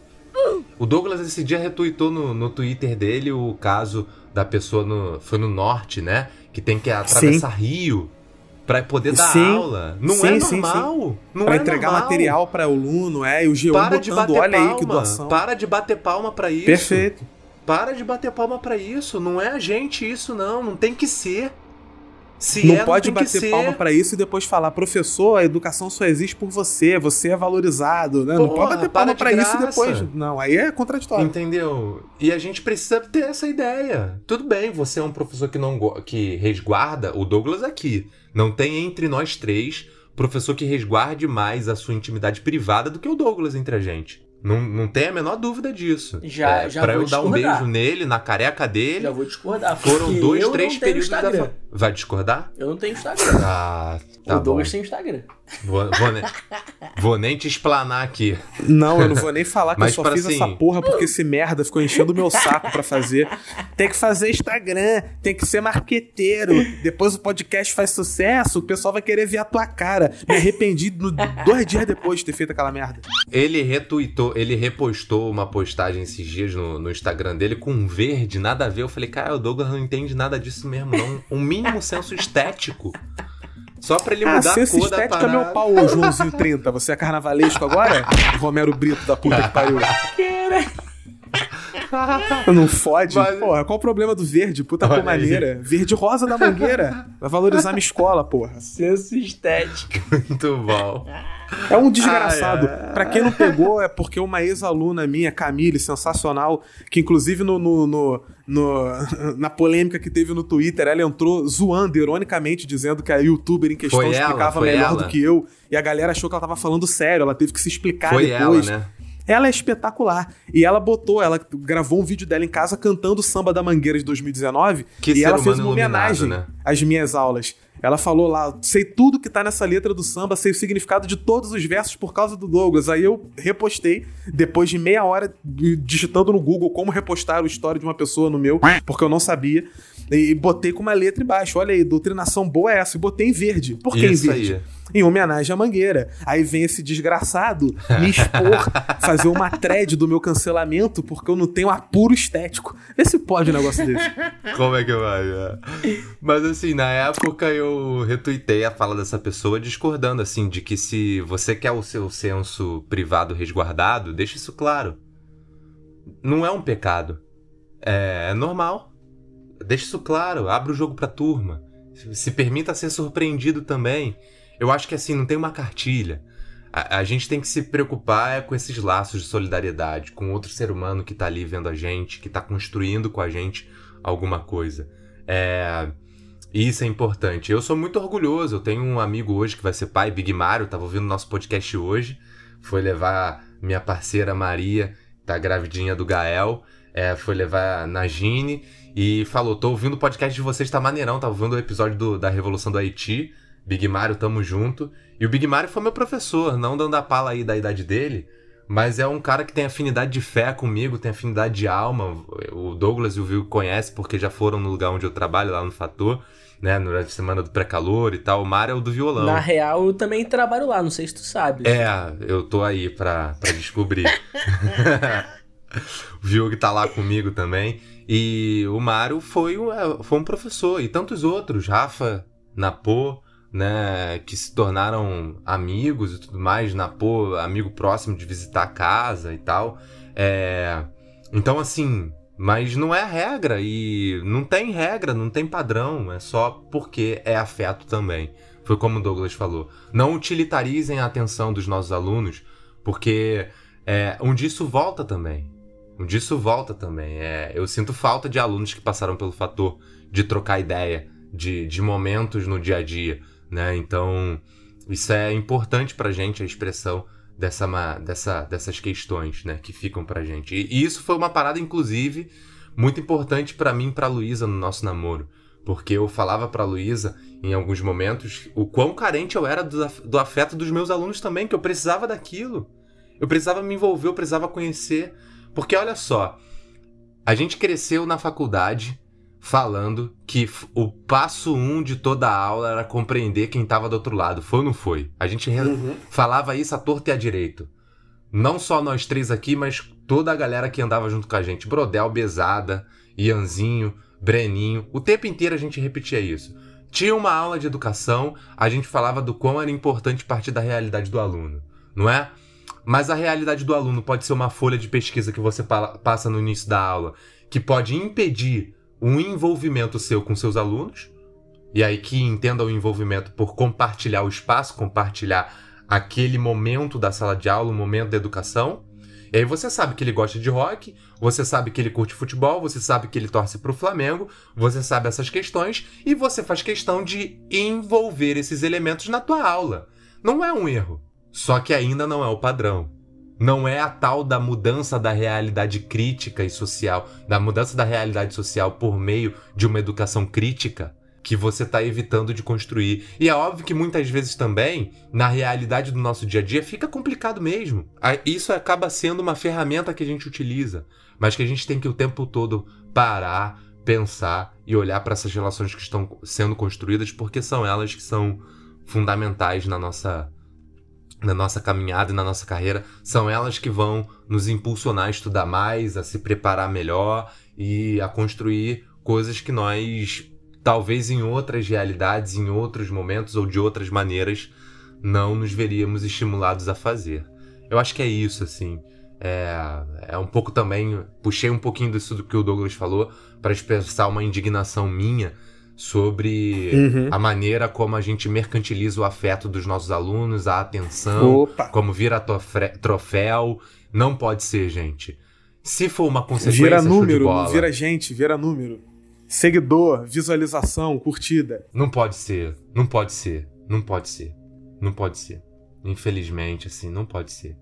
O Douglas esse dia retweetou no, no Twitter dele o caso da pessoa no. Foi no norte, né? que tem que atravessar sim. rio para poder dar sim. aula. Não sim, é normal. Não pra é entregar normal. material para aluno, é, e o G1 para botando, olha palma. aí que doação. Para de bater palma para isso. Perfeito. Para de bater palma para isso. Não é a gente isso, não. Não tem que ser. Se não é, pode não bater palma para isso e depois falar, professor, a educação só existe por você, você é valorizado, né? Porra, não pode bater palma para isso e depois. Não, aí é contraditório. Entendeu? E a gente precisa ter essa ideia. Tudo bem, você é um professor que não que resguarda o Douglas aqui. Não tem entre nós três professor que resguarde mais a sua intimidade privada do que o Douglas entre a gente. Não, não tem a menor dúvida disso. Já, é, já Pra eu discordar. dar um beijo nele, na careca dele. Já vou discordar. Foram dois, três períodos da. Vai discordar? Eu não tenho Instagram. Ah, tá o Douglas tem Instagram. Vou, vou, nem, vou nem te explanar aqui. Não, eu não vou nem falar que Mas eu só fiz assim- essa porra porque esse merda ficou enchendo o meu saco pra fazer. Tem que fazer Instagram, tem que ser marqueteiro. Depois o podcast faz sucesso, o pessoal vai querer ver a tua cara. Me arrependi no- dois dias depois de ter feito aquela merda. Ele retweetou, ele repostou uma postagem esses dias no, no Instagram dele com um verde, nada a ver. Eu falei, cara, o Douglas não entende nada disso mesmo, não. Um mínimo senso estético. Só pra ele Ah, mudar a cor da estética é parada. meu pau, ô Joãozinho 30. Você é carnavalesco agora? Romero Brito da puta que pariu. Não fode? Mas- Porra, qual o problema do verde? Puta Olha cor maneira. Verde rosa da mangueira. Vai valorizar minha escola, porra. Senso estético. Muito bom. É um desgraçado. Ai, ai. Pra quem não pegou, é porque uma ex-aluna minha, Camille, sensacional, que inclusive no, no- no- no- na polêmica que teve no Twitter, ela entrou zoando, ironicamente, dizendo que a youtuber em questão Foi ela, explicava foi melhor ela. do que eu. E a galera achou que ela tava falando sério, ela teve que se explicar Foi ela, depois. né? Ela é espetacular. E ela botou, ela gravou um vídeo dela em casa cantando o Samba da Mangueira de 2019. Que e ela fez uma homenagem né? às minhas aulas. Ela falou lá, sei tudo que tá nessa letra do samba, sei o significado de todos os versos por causa do Douglas. Aí eu repostei, depois de meia hora digitando no Google como repostar o story de uma pessoa no meu, porque eu não sabia. E botei com uma letra embaixo. Olha aí, doutrinação boa é essa. E botei em verde. Por que Isso em verde? aí. Em homenagem à Mangueira. Aí vem esse desgraçado me expor, fazer uma thread do meu cancelamento porque eu não tenho apuro estético. Vê se pode um negócio desse. Como é que vai? é? Mas assim, na época eu retuitei a fala dessa pessoa discordando, assim, de que se você quer o seu senso privado resguardado, deixe isso claro. Não é um pecado. É, é normal. Deixe isso claro, abre o jogo pra turma. Se- Se permita ser surpreendido também. Eu acho que assim, não tem uma cartilha. A, a gente tem que se preocupar é com esses laços de solidariedade, com outro ser humano que tá ali vendo a gente, que tá construindo com a gente alguma coisa. É, isso é importante. Eu sou muito orgulhoso. Eu tenho um amigo hoje que vai ser pai, Big Mario, tava ouvindo nosso podcast hoje. Foi levar minha parceira Maria, tá gravidinha do Gael. é, foi levar na Gine e falou: tô ouvindo o podcast de vocês, tá maneirão. Tava ouvindo o episódio do- da Revolução do Haiti. Big Mario, tamo junto. E o Big Mario foi meu professor, não dando a pala aí da idade dele. Mas é um cara que tem afinidade de fé comigo, tem afinidade de alma. O Douglas e o Vil conhecem porque já foram no lugar onde eu trabalho, lá no Fator, né? Durante a semana do pré-calor e tal. O Mário é o do violão. Na real, eu também trabalho lá, não sei se tu sabe. É, eu tô aí pra, pra descobrir. o Viu tá lá comigo também. E o Mário foi, um- foi um professor. E tantos outros, Rafa, Napô, né? Que se tornaram amigos e tudo mais. Napô, amigo próximo de visitar a casa e tal. É, então, assim. Mas não é regra e não tem regra, não tem padrão, é só porque é afeto também. Foi como o Douglas falou. Não utilitarizem a atenção dos nossos alunos, porque é, um disso volta também. Um disso volta também. É, eu sinto falta de alunos que passaram pelo fator de trocar ideia, de, de momentos no dia a dia, né? Então, isso é importante pra gente, a expressão dessa, dessa, dessas questões, né? Que ficam pra gente. E, e isso foi uma parada, inclusive, muito importante pra mim e pra Luísa no nosso namoro. Porque eu falava pra Luísa, em alguns momentos, o quão carente eu era do, do afeto dos meus alunos também, que eu precisava daquilo. Eu precisava me envolver, eu precisava conhecer. Porque olha só, a gente cresceu na faculdade falando que o passo um de toda a aula era compreender quem estava do outro lado. Foi ou não foi? A gente Uhum. falava isso à torta e à direito. Não só nós três aqui, mas toda a galera que andava junto com a gente. Brodel, Besada, Ianzinho, Breninho. O tempo inteiro a gente repetia isso. Tinha uma aula de educação, a gente falava do quão era importante partir da realidade do aluno, não é? Mas a realidade do aluno pode ser uma folha de pesquisa que você pa- passa no início da aula, que pode impedir um envolvimento seu com seus alunos, e aí que entenda o envolvimento por compartilhar o espaço, compartilhar aquele momento da sala de aula, o momento da educação. E aí você sabe que ele gosta de rock, você sabe que ele curte futebol, você sabe que ele torce pro Flamengo, você sabe essas questões e você faz questão de envolver esses elementos na tua aula. Não é um erro, só que ainda não é o padrão. Não é a tal da mudança da realidade crítica e social, da mudança da realidade social por meio de uma educação crítica. que você está evitando de construir. E é óbvio que muitas vezes também, na realidade do nosso dia a dia, fica complicado mesmo. Isso acaba sendo uma ferramenta que a gente utiliza, mas que a gente tem que o tempo todo parar, pensar e olhar para essas relações que estão sendo construídas, porque são elas que são fundamentais na nossa na nossa caminhada e na nossa carreira, são elas que vão nos impulsionar a estudar mais, a se preparar melhor e a construir coisas que nós talvez em outras realidades, em outros momentos ou de outras maneiras, não nos veríamos estimulados a fazer. Eu acho que é isso, assim. É, é um pouco também. Puxei um pouquinho disso do que o Douglas falou para expressar uma indignação minha sobre uhum. a maneira como a gente mercantiliza o afeto dos nossos alunos, a atenção, Opa. como vira troféu. Não pode ser, gente. Se for uma consequência. Vira número, vira gente, vira número seguidor, visualização, curtida. Não pode ser, não pode ser, não pode ser, não pode ser. Infelizmente, assim, não pode ser.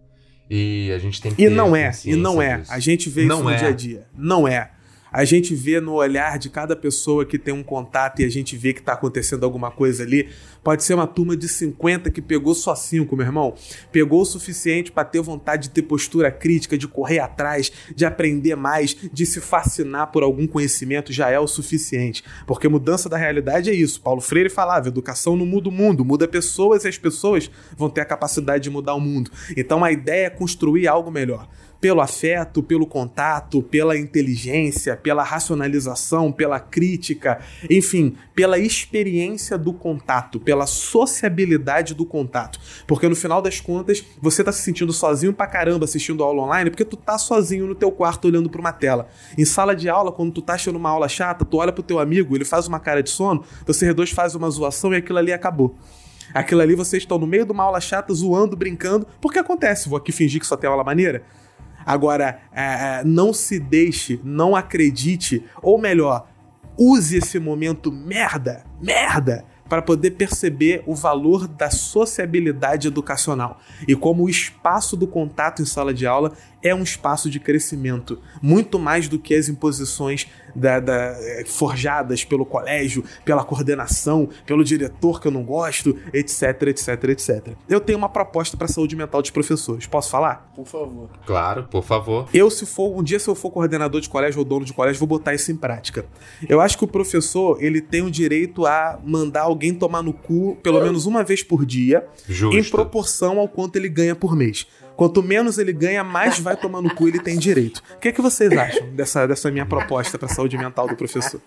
E a gente tem que. E não é, e não é. Disso. A gente vê não isso no é. dia a dia. Não é. A gente vê no olhar de cada pessoa que tem um contato e a gente vê que está acontecendo alguma coisa ali. Pode ser uma turma de 50 que pegou só 5, meu irmão. Pegou o suficiente para ter vontade de ter postura crítica, de correr atrás, de aprender mais, de se fascinar por algum conhecimento já é o suficiente. Porque mudança da realidade é isso. Paulo Freire falava: educação não muda o mundo, muda pessoas e as pessoas vão ter a capacidade de mudar o mundo. Então a ideia é construir algo melhor pelo afeto, pelo contato, pela inteligência, pela racionalização, pela crítica, enfim, pela experiência do contato, pela sociabilidade do contato. Porque no final das contas, você tá se sentindo sozinho pra caramba assistindo aula online porque tu tá sozinho no teu quarto olhando para uma tela. Em sala de aula, quando tu tá achando uma aula chata, tu olha pro teu amigo, ele faz uma cara de sono, vocês dois fazem uma zoação e aquilo ali acabou. Aquilo ali vocês estão no meio de uma aula chata, zoando, brincando, porque acontece, vou aqui fingir que só tem aula maneira. Agora, é, é, não se deixe, não acredite, ou melhor, use esse momento merda, merda, para poder perceber o valor da sociabilidade educacional. E como o espaço do contato em sala de aula é um espaço de crescimento, muito mais do que as imposições da, da, é, forjadas pelo colégio, pela coordenação, pelo diretor que eu não gosto, etc, etc, etc. Eu tenho uma proposta para a saúde mental dos professores. Posso falar? Por favor. Claro, por favor. Eu, se for, um dia, se eu for coordenador de colégio ou dono de colégio, vou botar isso em prática. Eu acho que o professor, ele tem o direito a mandar alguém tomar no cu pelo menos uma vez por dia, Justo. em proporção ao quanto ele ganha por mês. Quanto menos ele ganha, mais vai tomar no cu ele tem direito. O que, é que vocês acham dessa, dessa minha proposta para a saúde mental do professor?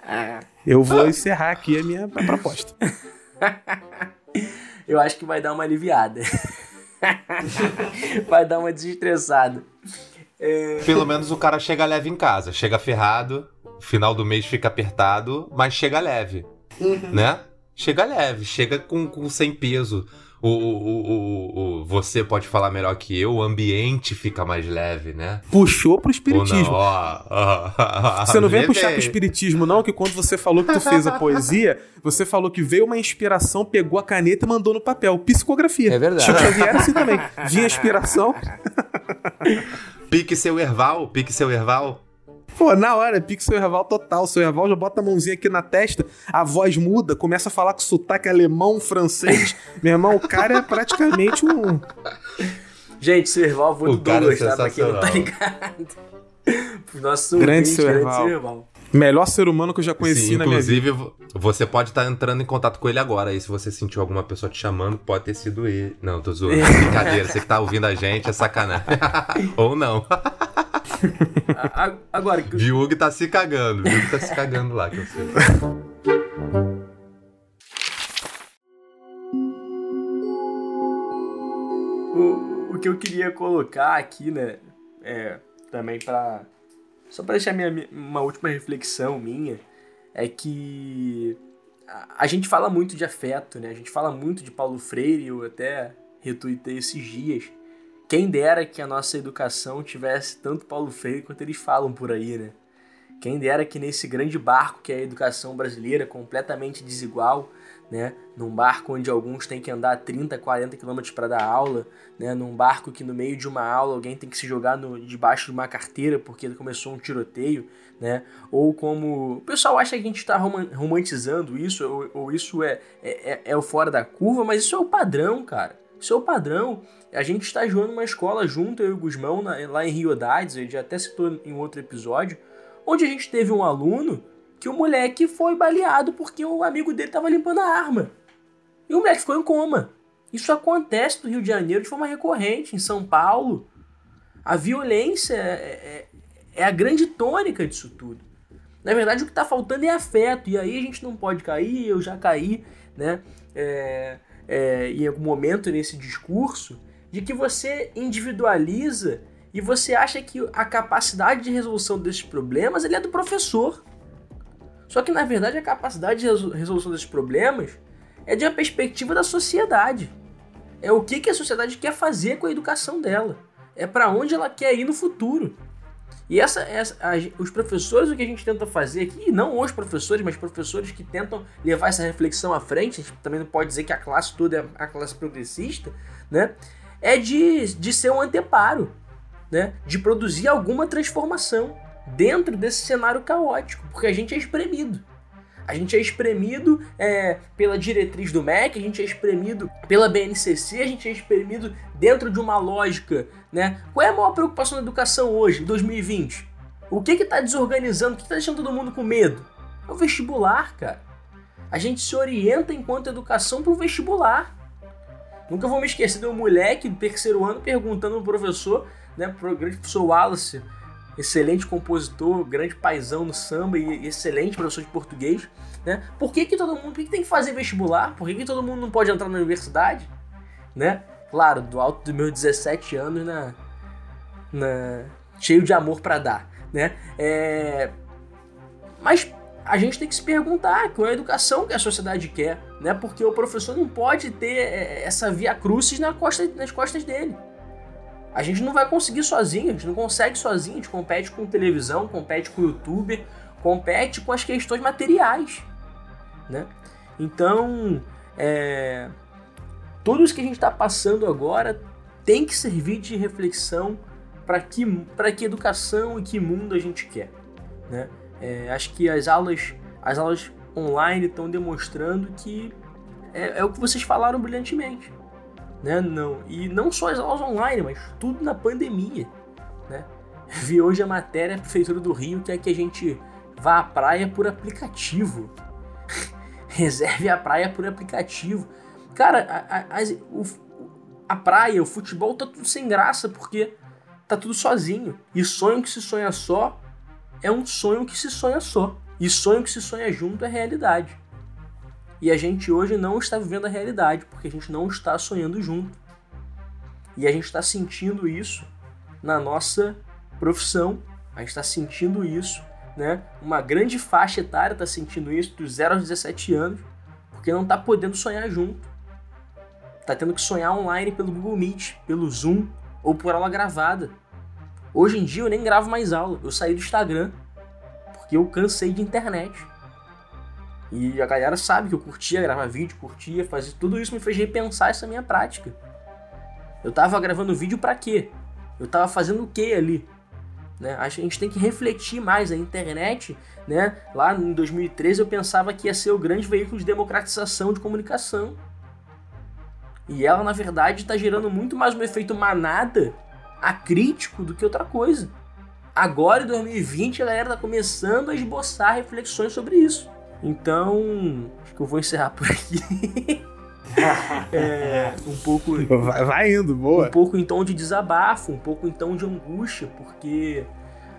Eu vou encerrar aqui a minha a proposta. Eu acho que vai dar uma aliviada. vai dar uma desestressada. É... Pelo menos o cara chega leve em casa. Chega ferrado, final do mês fica apertado, mas chega leve. Uhum. Né? Chega leve, chega com, com sem peso o, o, o, o, você pode falar melhor que eu, o ambiente fica mais leve, né? Puxou pro espiritismo. Não, ó, ó, você não vem puxar pro espiritismo, não, que quando você falou que tu fez a poesia, você falou que veio uma inspiração, pegou a caneta e mandou no papel. Psicografia. É verdade. Chico Xavier assim também. Vinha inspiração. pique seu erval, pique seu erval. Pô, na hora, pixel Erval total. Seu Erval já bota a mãozinha aqui na testa, a voz muda, começa a falar com sotaque alemão, francês. Meu irmão, o cara é praticamente um. Gente, seu Erval, vou Douglas, é tá? Pra quem não tá ligado. Nosso grande seu Erval. Melhor ser humano que eu já conheci Sim, na minha vida. Inclusive, você pode estar tá entrando em contato com ele agora. E se você sentiu alguma pessoa te chamando, pode ter sido ele. Não, tô zoando. Brincadeira. Você que tá ouvindo a gente é sacanagem. Ou não. Agora. Viúg tá se cagando. Viúg tá se cagando lá, que eu sei. O, o que eu queria colocar aqui, né? É, também para Só para deixar minha, uma última reflexão minha. É que. A, a gente fala muito de afeto, né? A gente fala muito de Paulo Freire, eu até retuitei esses dias. Quem dera que a nossa educação tivesse tanto Paulo Freire quanto eles falam por aí, né? Quem dera que nesse grande barco que é a educação brasileira, completamente desigual, né? Num barco onde alguns têm que andar 30, 40 quilômetros para dar aula, né? Num barco que no meio de uma aula alguém tem que se jogar no, debaixo de uma carteira porque começou um tiroteio, né? Ou como o pessoal acha que a gente está romantizando isso ou, ou isso é, é, é, é o fora da curva, mas isso é o padrão, cara. Isso é o padrão. A gente está jogando uma escola junto, eu e o Gusmão, na, lá em Rio Dades, ele já até citou em outro episódio, onde a gente teve um aluno que o moleque foi baleado porque o amigo dele estava limpando a arma. E o moleque ficou em coma. Isso acontece no Rio de Janeiro de forma recorrente, em São Paulo. A violência é, é, é a grande tônica disso tudo. Na verdade, o que está faltando é afeto. E aí a gente não pode cair, eu já caí, né? É, é, em algum momento nesse discurso, de que você individualiza e você acha que a capacidade de resolução desses problemas ele é do professor. Só que na verdade a capacidade de resolução desses problemas é de uma perspectiva da sociedade. É o que, que a sociedade quer fazer com a educação dela. É para onde ela quer ir no futuro. E essa, essa a, os professores, o que a gente tenta fazer aqui, não os professores, mas professores que tentam levar essa reflexão à frente, a gente também não pode dizer que a classe toda é a classe progressista, né? É de, de ser um anteparo, né? De produzir alguma transformação dentro desse cenário caótico, porque a gente é espremido. A gente é espremido é, pela diretriz do MEC, a gente é espremido pela BNCC, a gente é espremido dentro de uma lógica, né? Qual é a maior preocupação da educação hoje, em 2020? O que que tá desorganizando, o que tá deixando todo mundo com medo? É o vestibular, cara. A gente se orienta enquanto educação pro vestibular. Nunca vou me esquecer de um moleque do terceiro ano perguntando pro professor, né, pro grande professor Wallace, excelente compositor, grande paisão no samba e excelente professor de português, né? Por que, que todo mundo, por que, que tem que fazer vestibular? Por que, que todo mundo não pode entrar na universidade? Né? Claro, do alto dos meus 17 anos, na, na cheio de amor para dar, né? É... Mas a gente tem que se perguntar qual é a educação que a sociedade quer, né? Porque o professor não pode ter é, essa via crucis na costa, nas costas dele. A gente não vai conseguir sozinho, a gente não consegue sozinho, a gente compete com televisão, compete com YouTube, compete com as questões materiais, né? Então, é, tudo isso que a gente está passando agora tem que servir de reflexão para que, que educação e que mundo a gente quer, né? É, acho que as aulas, as aulas online estão demonstrando que é, é o que vocês falaram brilhantemente né? Não. E não só as aulas online, mas tudo na pandemia, né? Vi hoje a matéria da Prefeitura do Rio que é que a gente vá à praia por aplicativo. Reserve a praia por aplicativo. Cara, a, a, o, a praia, o futebol tá tudo sem graça porque tá tudo sozinho. E sonho que se sonha só é um sonho que se sonha só. E sonho que se sonha junto é realidade. E a gente hoje não está vivendo a realidade, porque a gente não está sonhando junto. E a gente está sentindo isso na nossa profissão, a gente está sentindo isso, né? Uma grande faixa etária está sentindo isso, dos 0 aos 17 anos, porque não está podendo sonhar junto. Está tendo que sonhar online pelo Google Meet, pelo Zoom ou por aula gravada. Hoje em dia eu nem gravo mais aula, eu saí do Instagram, porque eu cansei de internet. E a galera sabe que eu curtia gravar vídeo, curtia fazer tudo isso me fez repensar essa minha prática. Eu tava gravando vídeo para quê? Eu tava fazendo o que ali? Né? A gente tem que refletir mais. A internet, né? lá em 2013, eu pensava que ia ser o grande veículo de democratização de comunicação. E ela, na verdade, está gerando muito mais um efeito manada acrítico do que outra coisa. Agora, em 2020, a galera está começando a esboçar reflexões sobre isso. Então, acho que eu vou encerrar por aqui. é, um pouco. Vai, vai, indo, boa. Um pouco em tom de desabafo, um pouco em tom de angústia, porque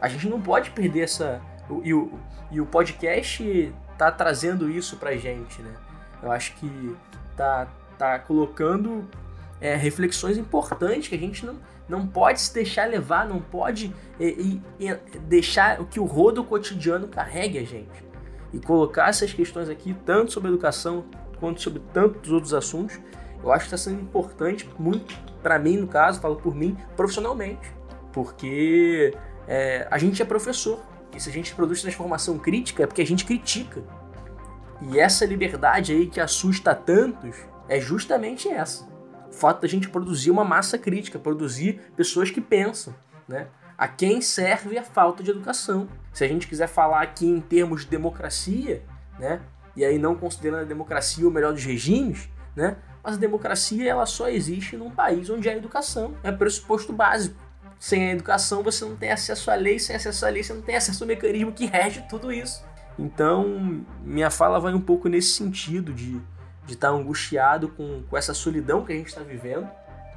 a gente não pode perder essa. E o, e o podcast tá trazendo isso pra gente, né? Eu acho que tá, tá colocando é, reflexões importantes que a gente não, não pode se deixar levar, não pode e, e, deixar que o rodo cotidiano carregue a gente e colocar essas questões aqui, tanto sobre educação quanto sobre tantos outros assuntos, eu acho que está sendo importante, muito para mim, no caso, falo por mim, profissionalmente. Porque é, a gente é professor. Porque se a gente produz transformação crítica é porque a gente critica. E essa liberdade aí que assusta tantos é justamente essa. Fato da gente produzir uma massa crítica, produzir pessoas que pensam, né? A quem serve a falta de educação? Se a gente quiser falar aqui em termos de democracia, né? E aí não considerando a democracia o melhor dos regimes, né? Mas a democracia ela só existe num país onde há educação, é pressuposto básico. Sem a educação você não tem acesso à lei, sem acesso à lei você não tem acesso ao mecanismo que rege tudo isso. Então, minha fala vai um pouco nesse sentido de de estar tá angustiado com, com essa solidão que a gente está vivendo,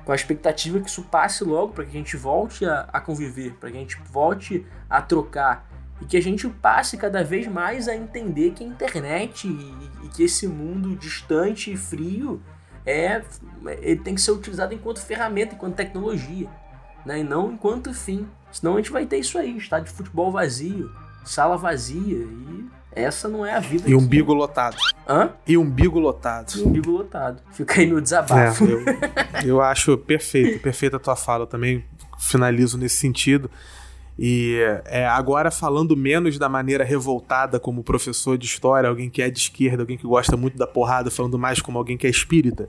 com a expectativa que isso passe logo para que a gente volte a, a conviver, para que a gente volte a trocar e que a gente passe cada vez mais a entender que a internet e, e que esse mundo distante e frio é ele tem que ser utilizado enquanto ferramenta, enquanto tecnologia, né? e não enquanto fim. Senão a gente vai ter isso aí, estádio de futebol vazio, sala vazia e essa não é a vida. E umbigo lotado. Hã? E umbigo lotado. E umbigo lotado. Fica aí meu desabafo. É, eu, eu acho perfeito, perfeita a tua fala. Eu também finalizo nesse sentido. E é, agora falando menos da maneira revoltada como professor de história, alguém que é de esquerda, alguém que gosta muito da porrada, falando mais como alguém que é espírita.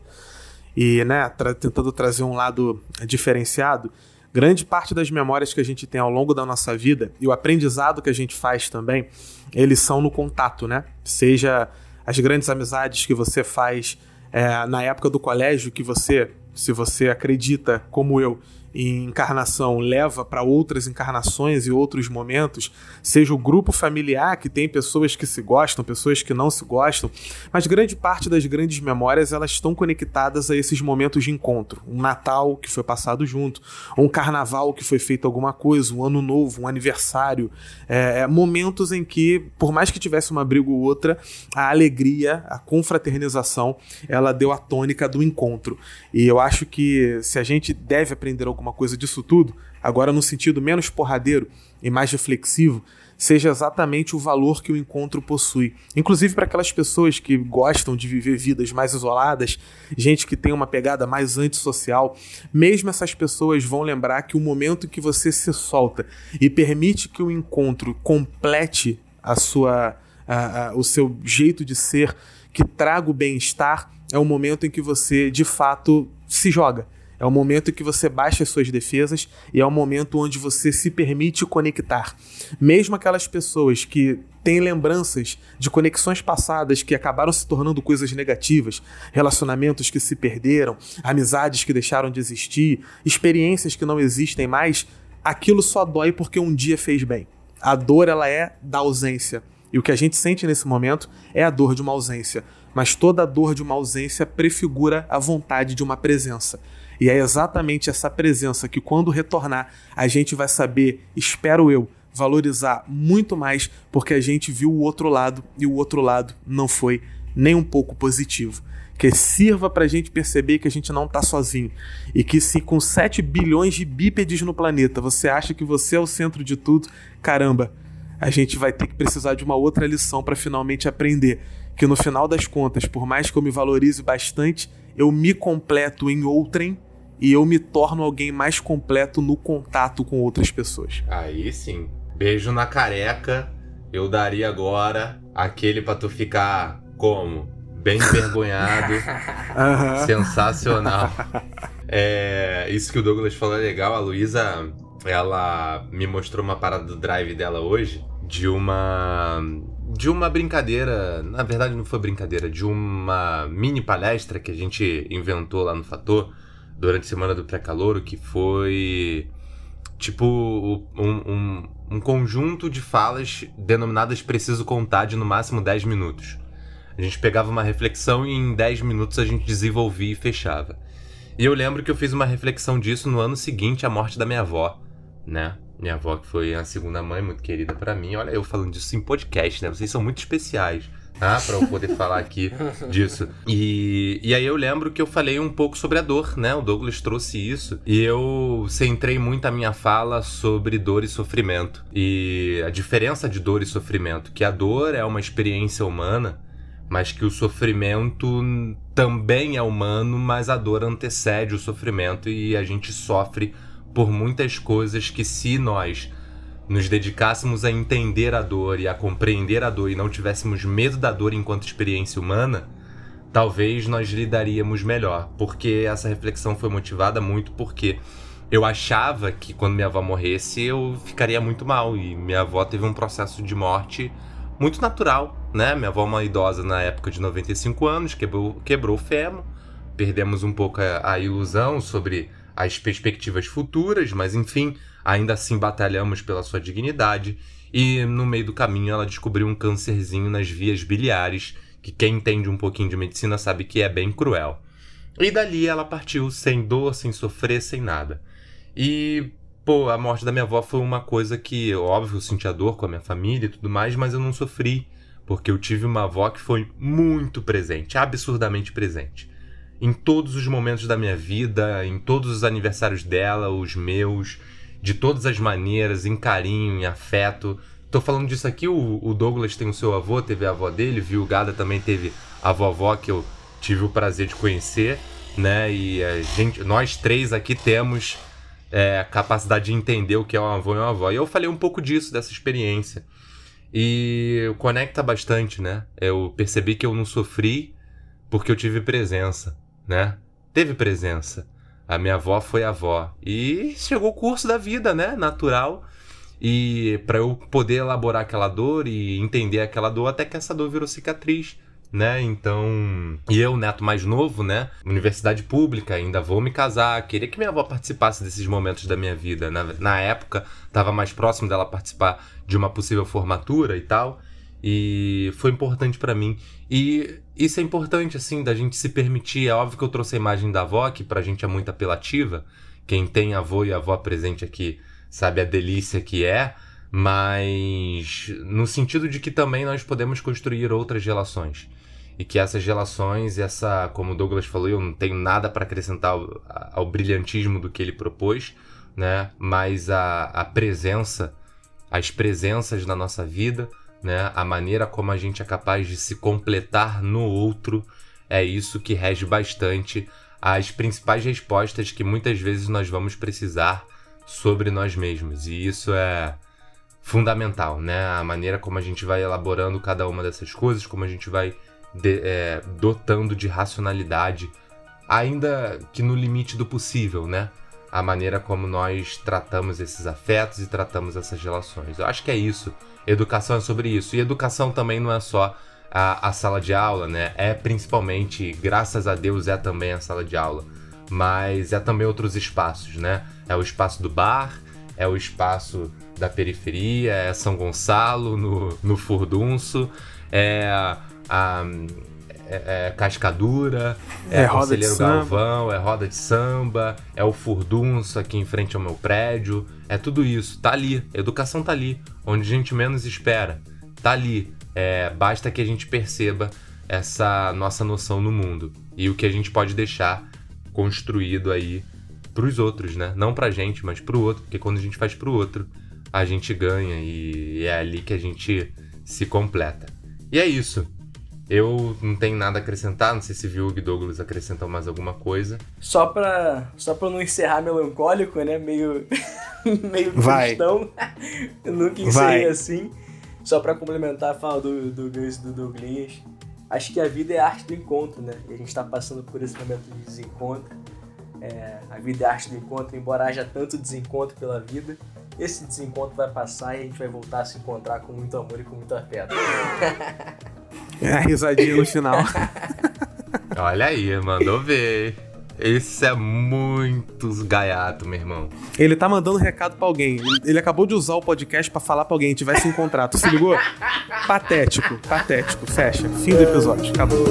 E, né, tra tentando trazer um lado diferenciado. Grande parte das memórias que a gente tem ao longo da nossa vida e o aprendizado que a gente faz também, eles são no contato, né? Seja as grandes amizades que você faz é, na época do colégio, que você, se você acredita, como eu, em encarnação leva para outras encarnações e outros momentos, seja o grupo familiar que tem pessoas que se gostam, pessoas que não se gostam, mas grande parte das grandes memórias elas estão conectadas a esses momentos de encontro. Um Natal que foi passado junto, um Carnaval que foi feito alguma coisa, um Ano Novo, um aniversário, é, é momentos em que, por mais que tivesse uma briga ou outra, a alegria, a confraternização, ela deu a tônica do encontro. E eu acho que se a gente deve aprender coisa disso tudo, agora no sentido menos porradeiro e mais reflexivo, seja exatamente o valor que o encontro possui. Inclusive para aquelas pessoas que gostam de viver vidas mais isoladas, gente que tem uma pegada mais antissocial, mesmo essas pessoas vão lembrar que o momento que você se solta e permite que o encontro complete a sua, a, a, o seu jeito de ser, que traga o bem-estar, é o momento em que você de fato se joga é o momento em que você baixa as suas defesas e é o momento onde você se permite conectar. Mesmo aquelas pessoas que têm lembranças de conexões passadas que acabaram se tornando coisas negativas, relacionamentos que se perderam, amizades que deixaram de existir, experiências que não existem mais, aquilo só dói porque um dia fez bem. A dor ela é da ausência. E o que a gente sente nesse momento é a dor de uma ausência. Mas toda a dor de uma ausência prefigura a vontade de uma presença. E é exatamente essa presença que, quando retornar, a gente vai saber, espero eu, valorizar muito mais, porque a gente viu o outro lado e o outro lado não foi nem um pouco positivo. Que sirva para a gente perceber que a gente não está sozinho. E que se com 7 bilhões de bípedes no planeta você acha que você é o centro de tudo, caramba, a gente vai ter que precisar de uma outra lição para finalmente aprender que no final das contas, por mais que eu me valorize bastante, eu me completo em outrem e eu me torno alguém mais completo no contato com outras pessoas. Aí sim. Beijo na careca. Eu daria agora aquele pra tu ficar como? Bem envergonhado. uhum. Sensacional. É, isso que o Douglas falou é legal. A Luísa, ela me mostrou uma parada do drive dela hoje de uma de uma brincadeira, na verdade não foi brincadeira, de uma mini palestra que a gente inventou lá no Fator durante a semana do pré-calouro, que foi tipo um, um, um, conjunto de falas denominadas preciso contar de no máximo 10 minutos. A gente pegava uma reflexão e em 10 minutos a gente desenvolvia e fechava. E eu lembro que eu fiz uma reflexão disso no ano seguinte à morte da minha avó, né? Minha avó que foi a segunda mãe, muito querida para mim. Olha, eu falando disso em podcast, né? Vocês são muito especiais ah, para eu poder falar aqui disso. E, e aí eu lembro que eu falei um pouco sobre a dor, né? O Douglas trouxe isso. E eu centrei muito a minha fala sobre dor e sofrimento. E a diferença de dor e sofrimento. Que a dor é uma experiência humana, mas que o sofrimento também é humano, mas a dor antecede o sofrimento e a gente sofre por muitas coisas que se nós nos dedicássemos a entender a dor e a compreender a dor e não tivéssemos medo da dor enquanto experiência humana, talvez nós lidaríamos melhor. Porque essa reflexão foi motivada muito porque eu achava que quando minha avó morresse eu ficaria muito mal e minha avó teve um processo de morte muito natural, né? Minha avó é uma idosa na época de 95 anos, quebrou, quebrou o fêmur, perdemos um pouco a, a ilusão sobre as perspectivas futuras, mas enfim, ainda assim batalhamos pela sua dignidade e no meio do caminho ela descobriu um câncerzinho nas vias biliares, que quem entende um pouquinho de medicina sabe que é bem cruel. E dali ela partiu sem dor, sem sofrer, sem nada. E pô, a morte da minha avó foi uma coisa que, óbvio, eu senti a dor com a minha família e tudo mais, mas eu não sofri, porque eu tive uma avó que foi muito presente, absurdamente presente. Em todos os momentos da minha vida, em todos os aniversários dela, os meus, de todas as maneiras, em carinho, em afeto. Tô falando disso aqui, o, o Douglas tem o seu avô, teve a avó dele, viu? O Gada também teve a vovó que eu tive o prazer de conhecer, né? E a gente, nós três aqui temos é, capacidade de entender o que é um avô e uma avó. E eu falei um pouco disso, dessa experiência. E conecta bastante, né? Eu percebi que eu não sofri porque eu tive presença, né? Teve presença. A minha avó foi avó. E chegou o curso da vida, né? Natural. E para eu poder elaborar aquela dor e entender aquela dor, até que essa dor virou cicatriz né? Então, e eu, neto mais novo, né? Universidade pública, ainda vou me casar. Queria que minha avó participasse desses momentos da minha vida. Na, na época, estava mais próximo dela participar de uma possível formatura e tal. E foi importante para mim. E isso é importante, assim, da gente se permitir. É óbvio que eu trouxe a imagem da avó, que pra gente é muito apelativa. Quem tem avô e avó presente aqui sabe a delícia que é mas no sentido de que também nós podemos construir outras relações e que essas relações, essa, como o Douglas falou, eu não tenho nada para acrescentar ao, ao, brilhantismo do que ele propôs, né? Mas a, a presença, as presenças na nossa vida, né? A maneira como a gente é capaz de se completar no outro, é isso que rege bastante as principais respostas que muitas vezes nós vamos precisar sobre nós mesmos. E isso é fundamental, né? A maneira como a gente vai elaborando cada uma dessas coisas, como a gente vai de, é, dotando de racionalidade, ainda que no limite do possível, né? A maneira como nós tratamos esses afetos e tratamos essas relações. Eu acho que é isso. Educação é sobre isso. E educação também não é só a, a sala de aula, né? É principalmente, graças a Deus, é também a sala de aula. Mas é também outros espaços, né? É o espaço do bar, é o espaço da periferia, é São Gonçalo, no, no Furdunço, é a é, é Cascadura, é, é Conselheiro Galvão, é Roda de Samba, é o Furdunço aqui em frente ao meu prédio. É tudo isso. Tá ali. Educação tá ali. Onde a gente menos espera. Tá ali. É, basta que a gente perceba essa nossa noção no mundo. E o que a gente pode deixar construído aí pros outros, né? Não pra gente, mas pro outro. Porque quando a gente faz pro outro, a gente ganha. E é ali que a gente se completa. E é isso. Eu não tenho nada a acrescentar, não sei se viu o Douglas acrescentou mais alguma coisa. Só pra, só pra não encerrar melancólico, né? Meio, meio Vai. cristão. Eu nunca encerrei Vai. assim. Só pra complementar a fala do, do Gus e do Douglas. Acho que a vida é a arte do encontro, né? E a gente tá passando por esse momento de desencontro. É, a vida é a arte do encontro, embora haja tanto desencontro pela vida. Esse desencontro vai passar e a gente vai voltar a se encontrar com muito amor e com muito afeto. É a risadinha no final. Olha aí, mandou ver. Esse é muito gaiato, meu irmão. Ele tá mandando recado pra alguém. Ele acabou de usar o podcast para falar pra alguém. Tivesse um contrato. Se ligou? patético, patético. Fecha. Fim do episódio. Acabou.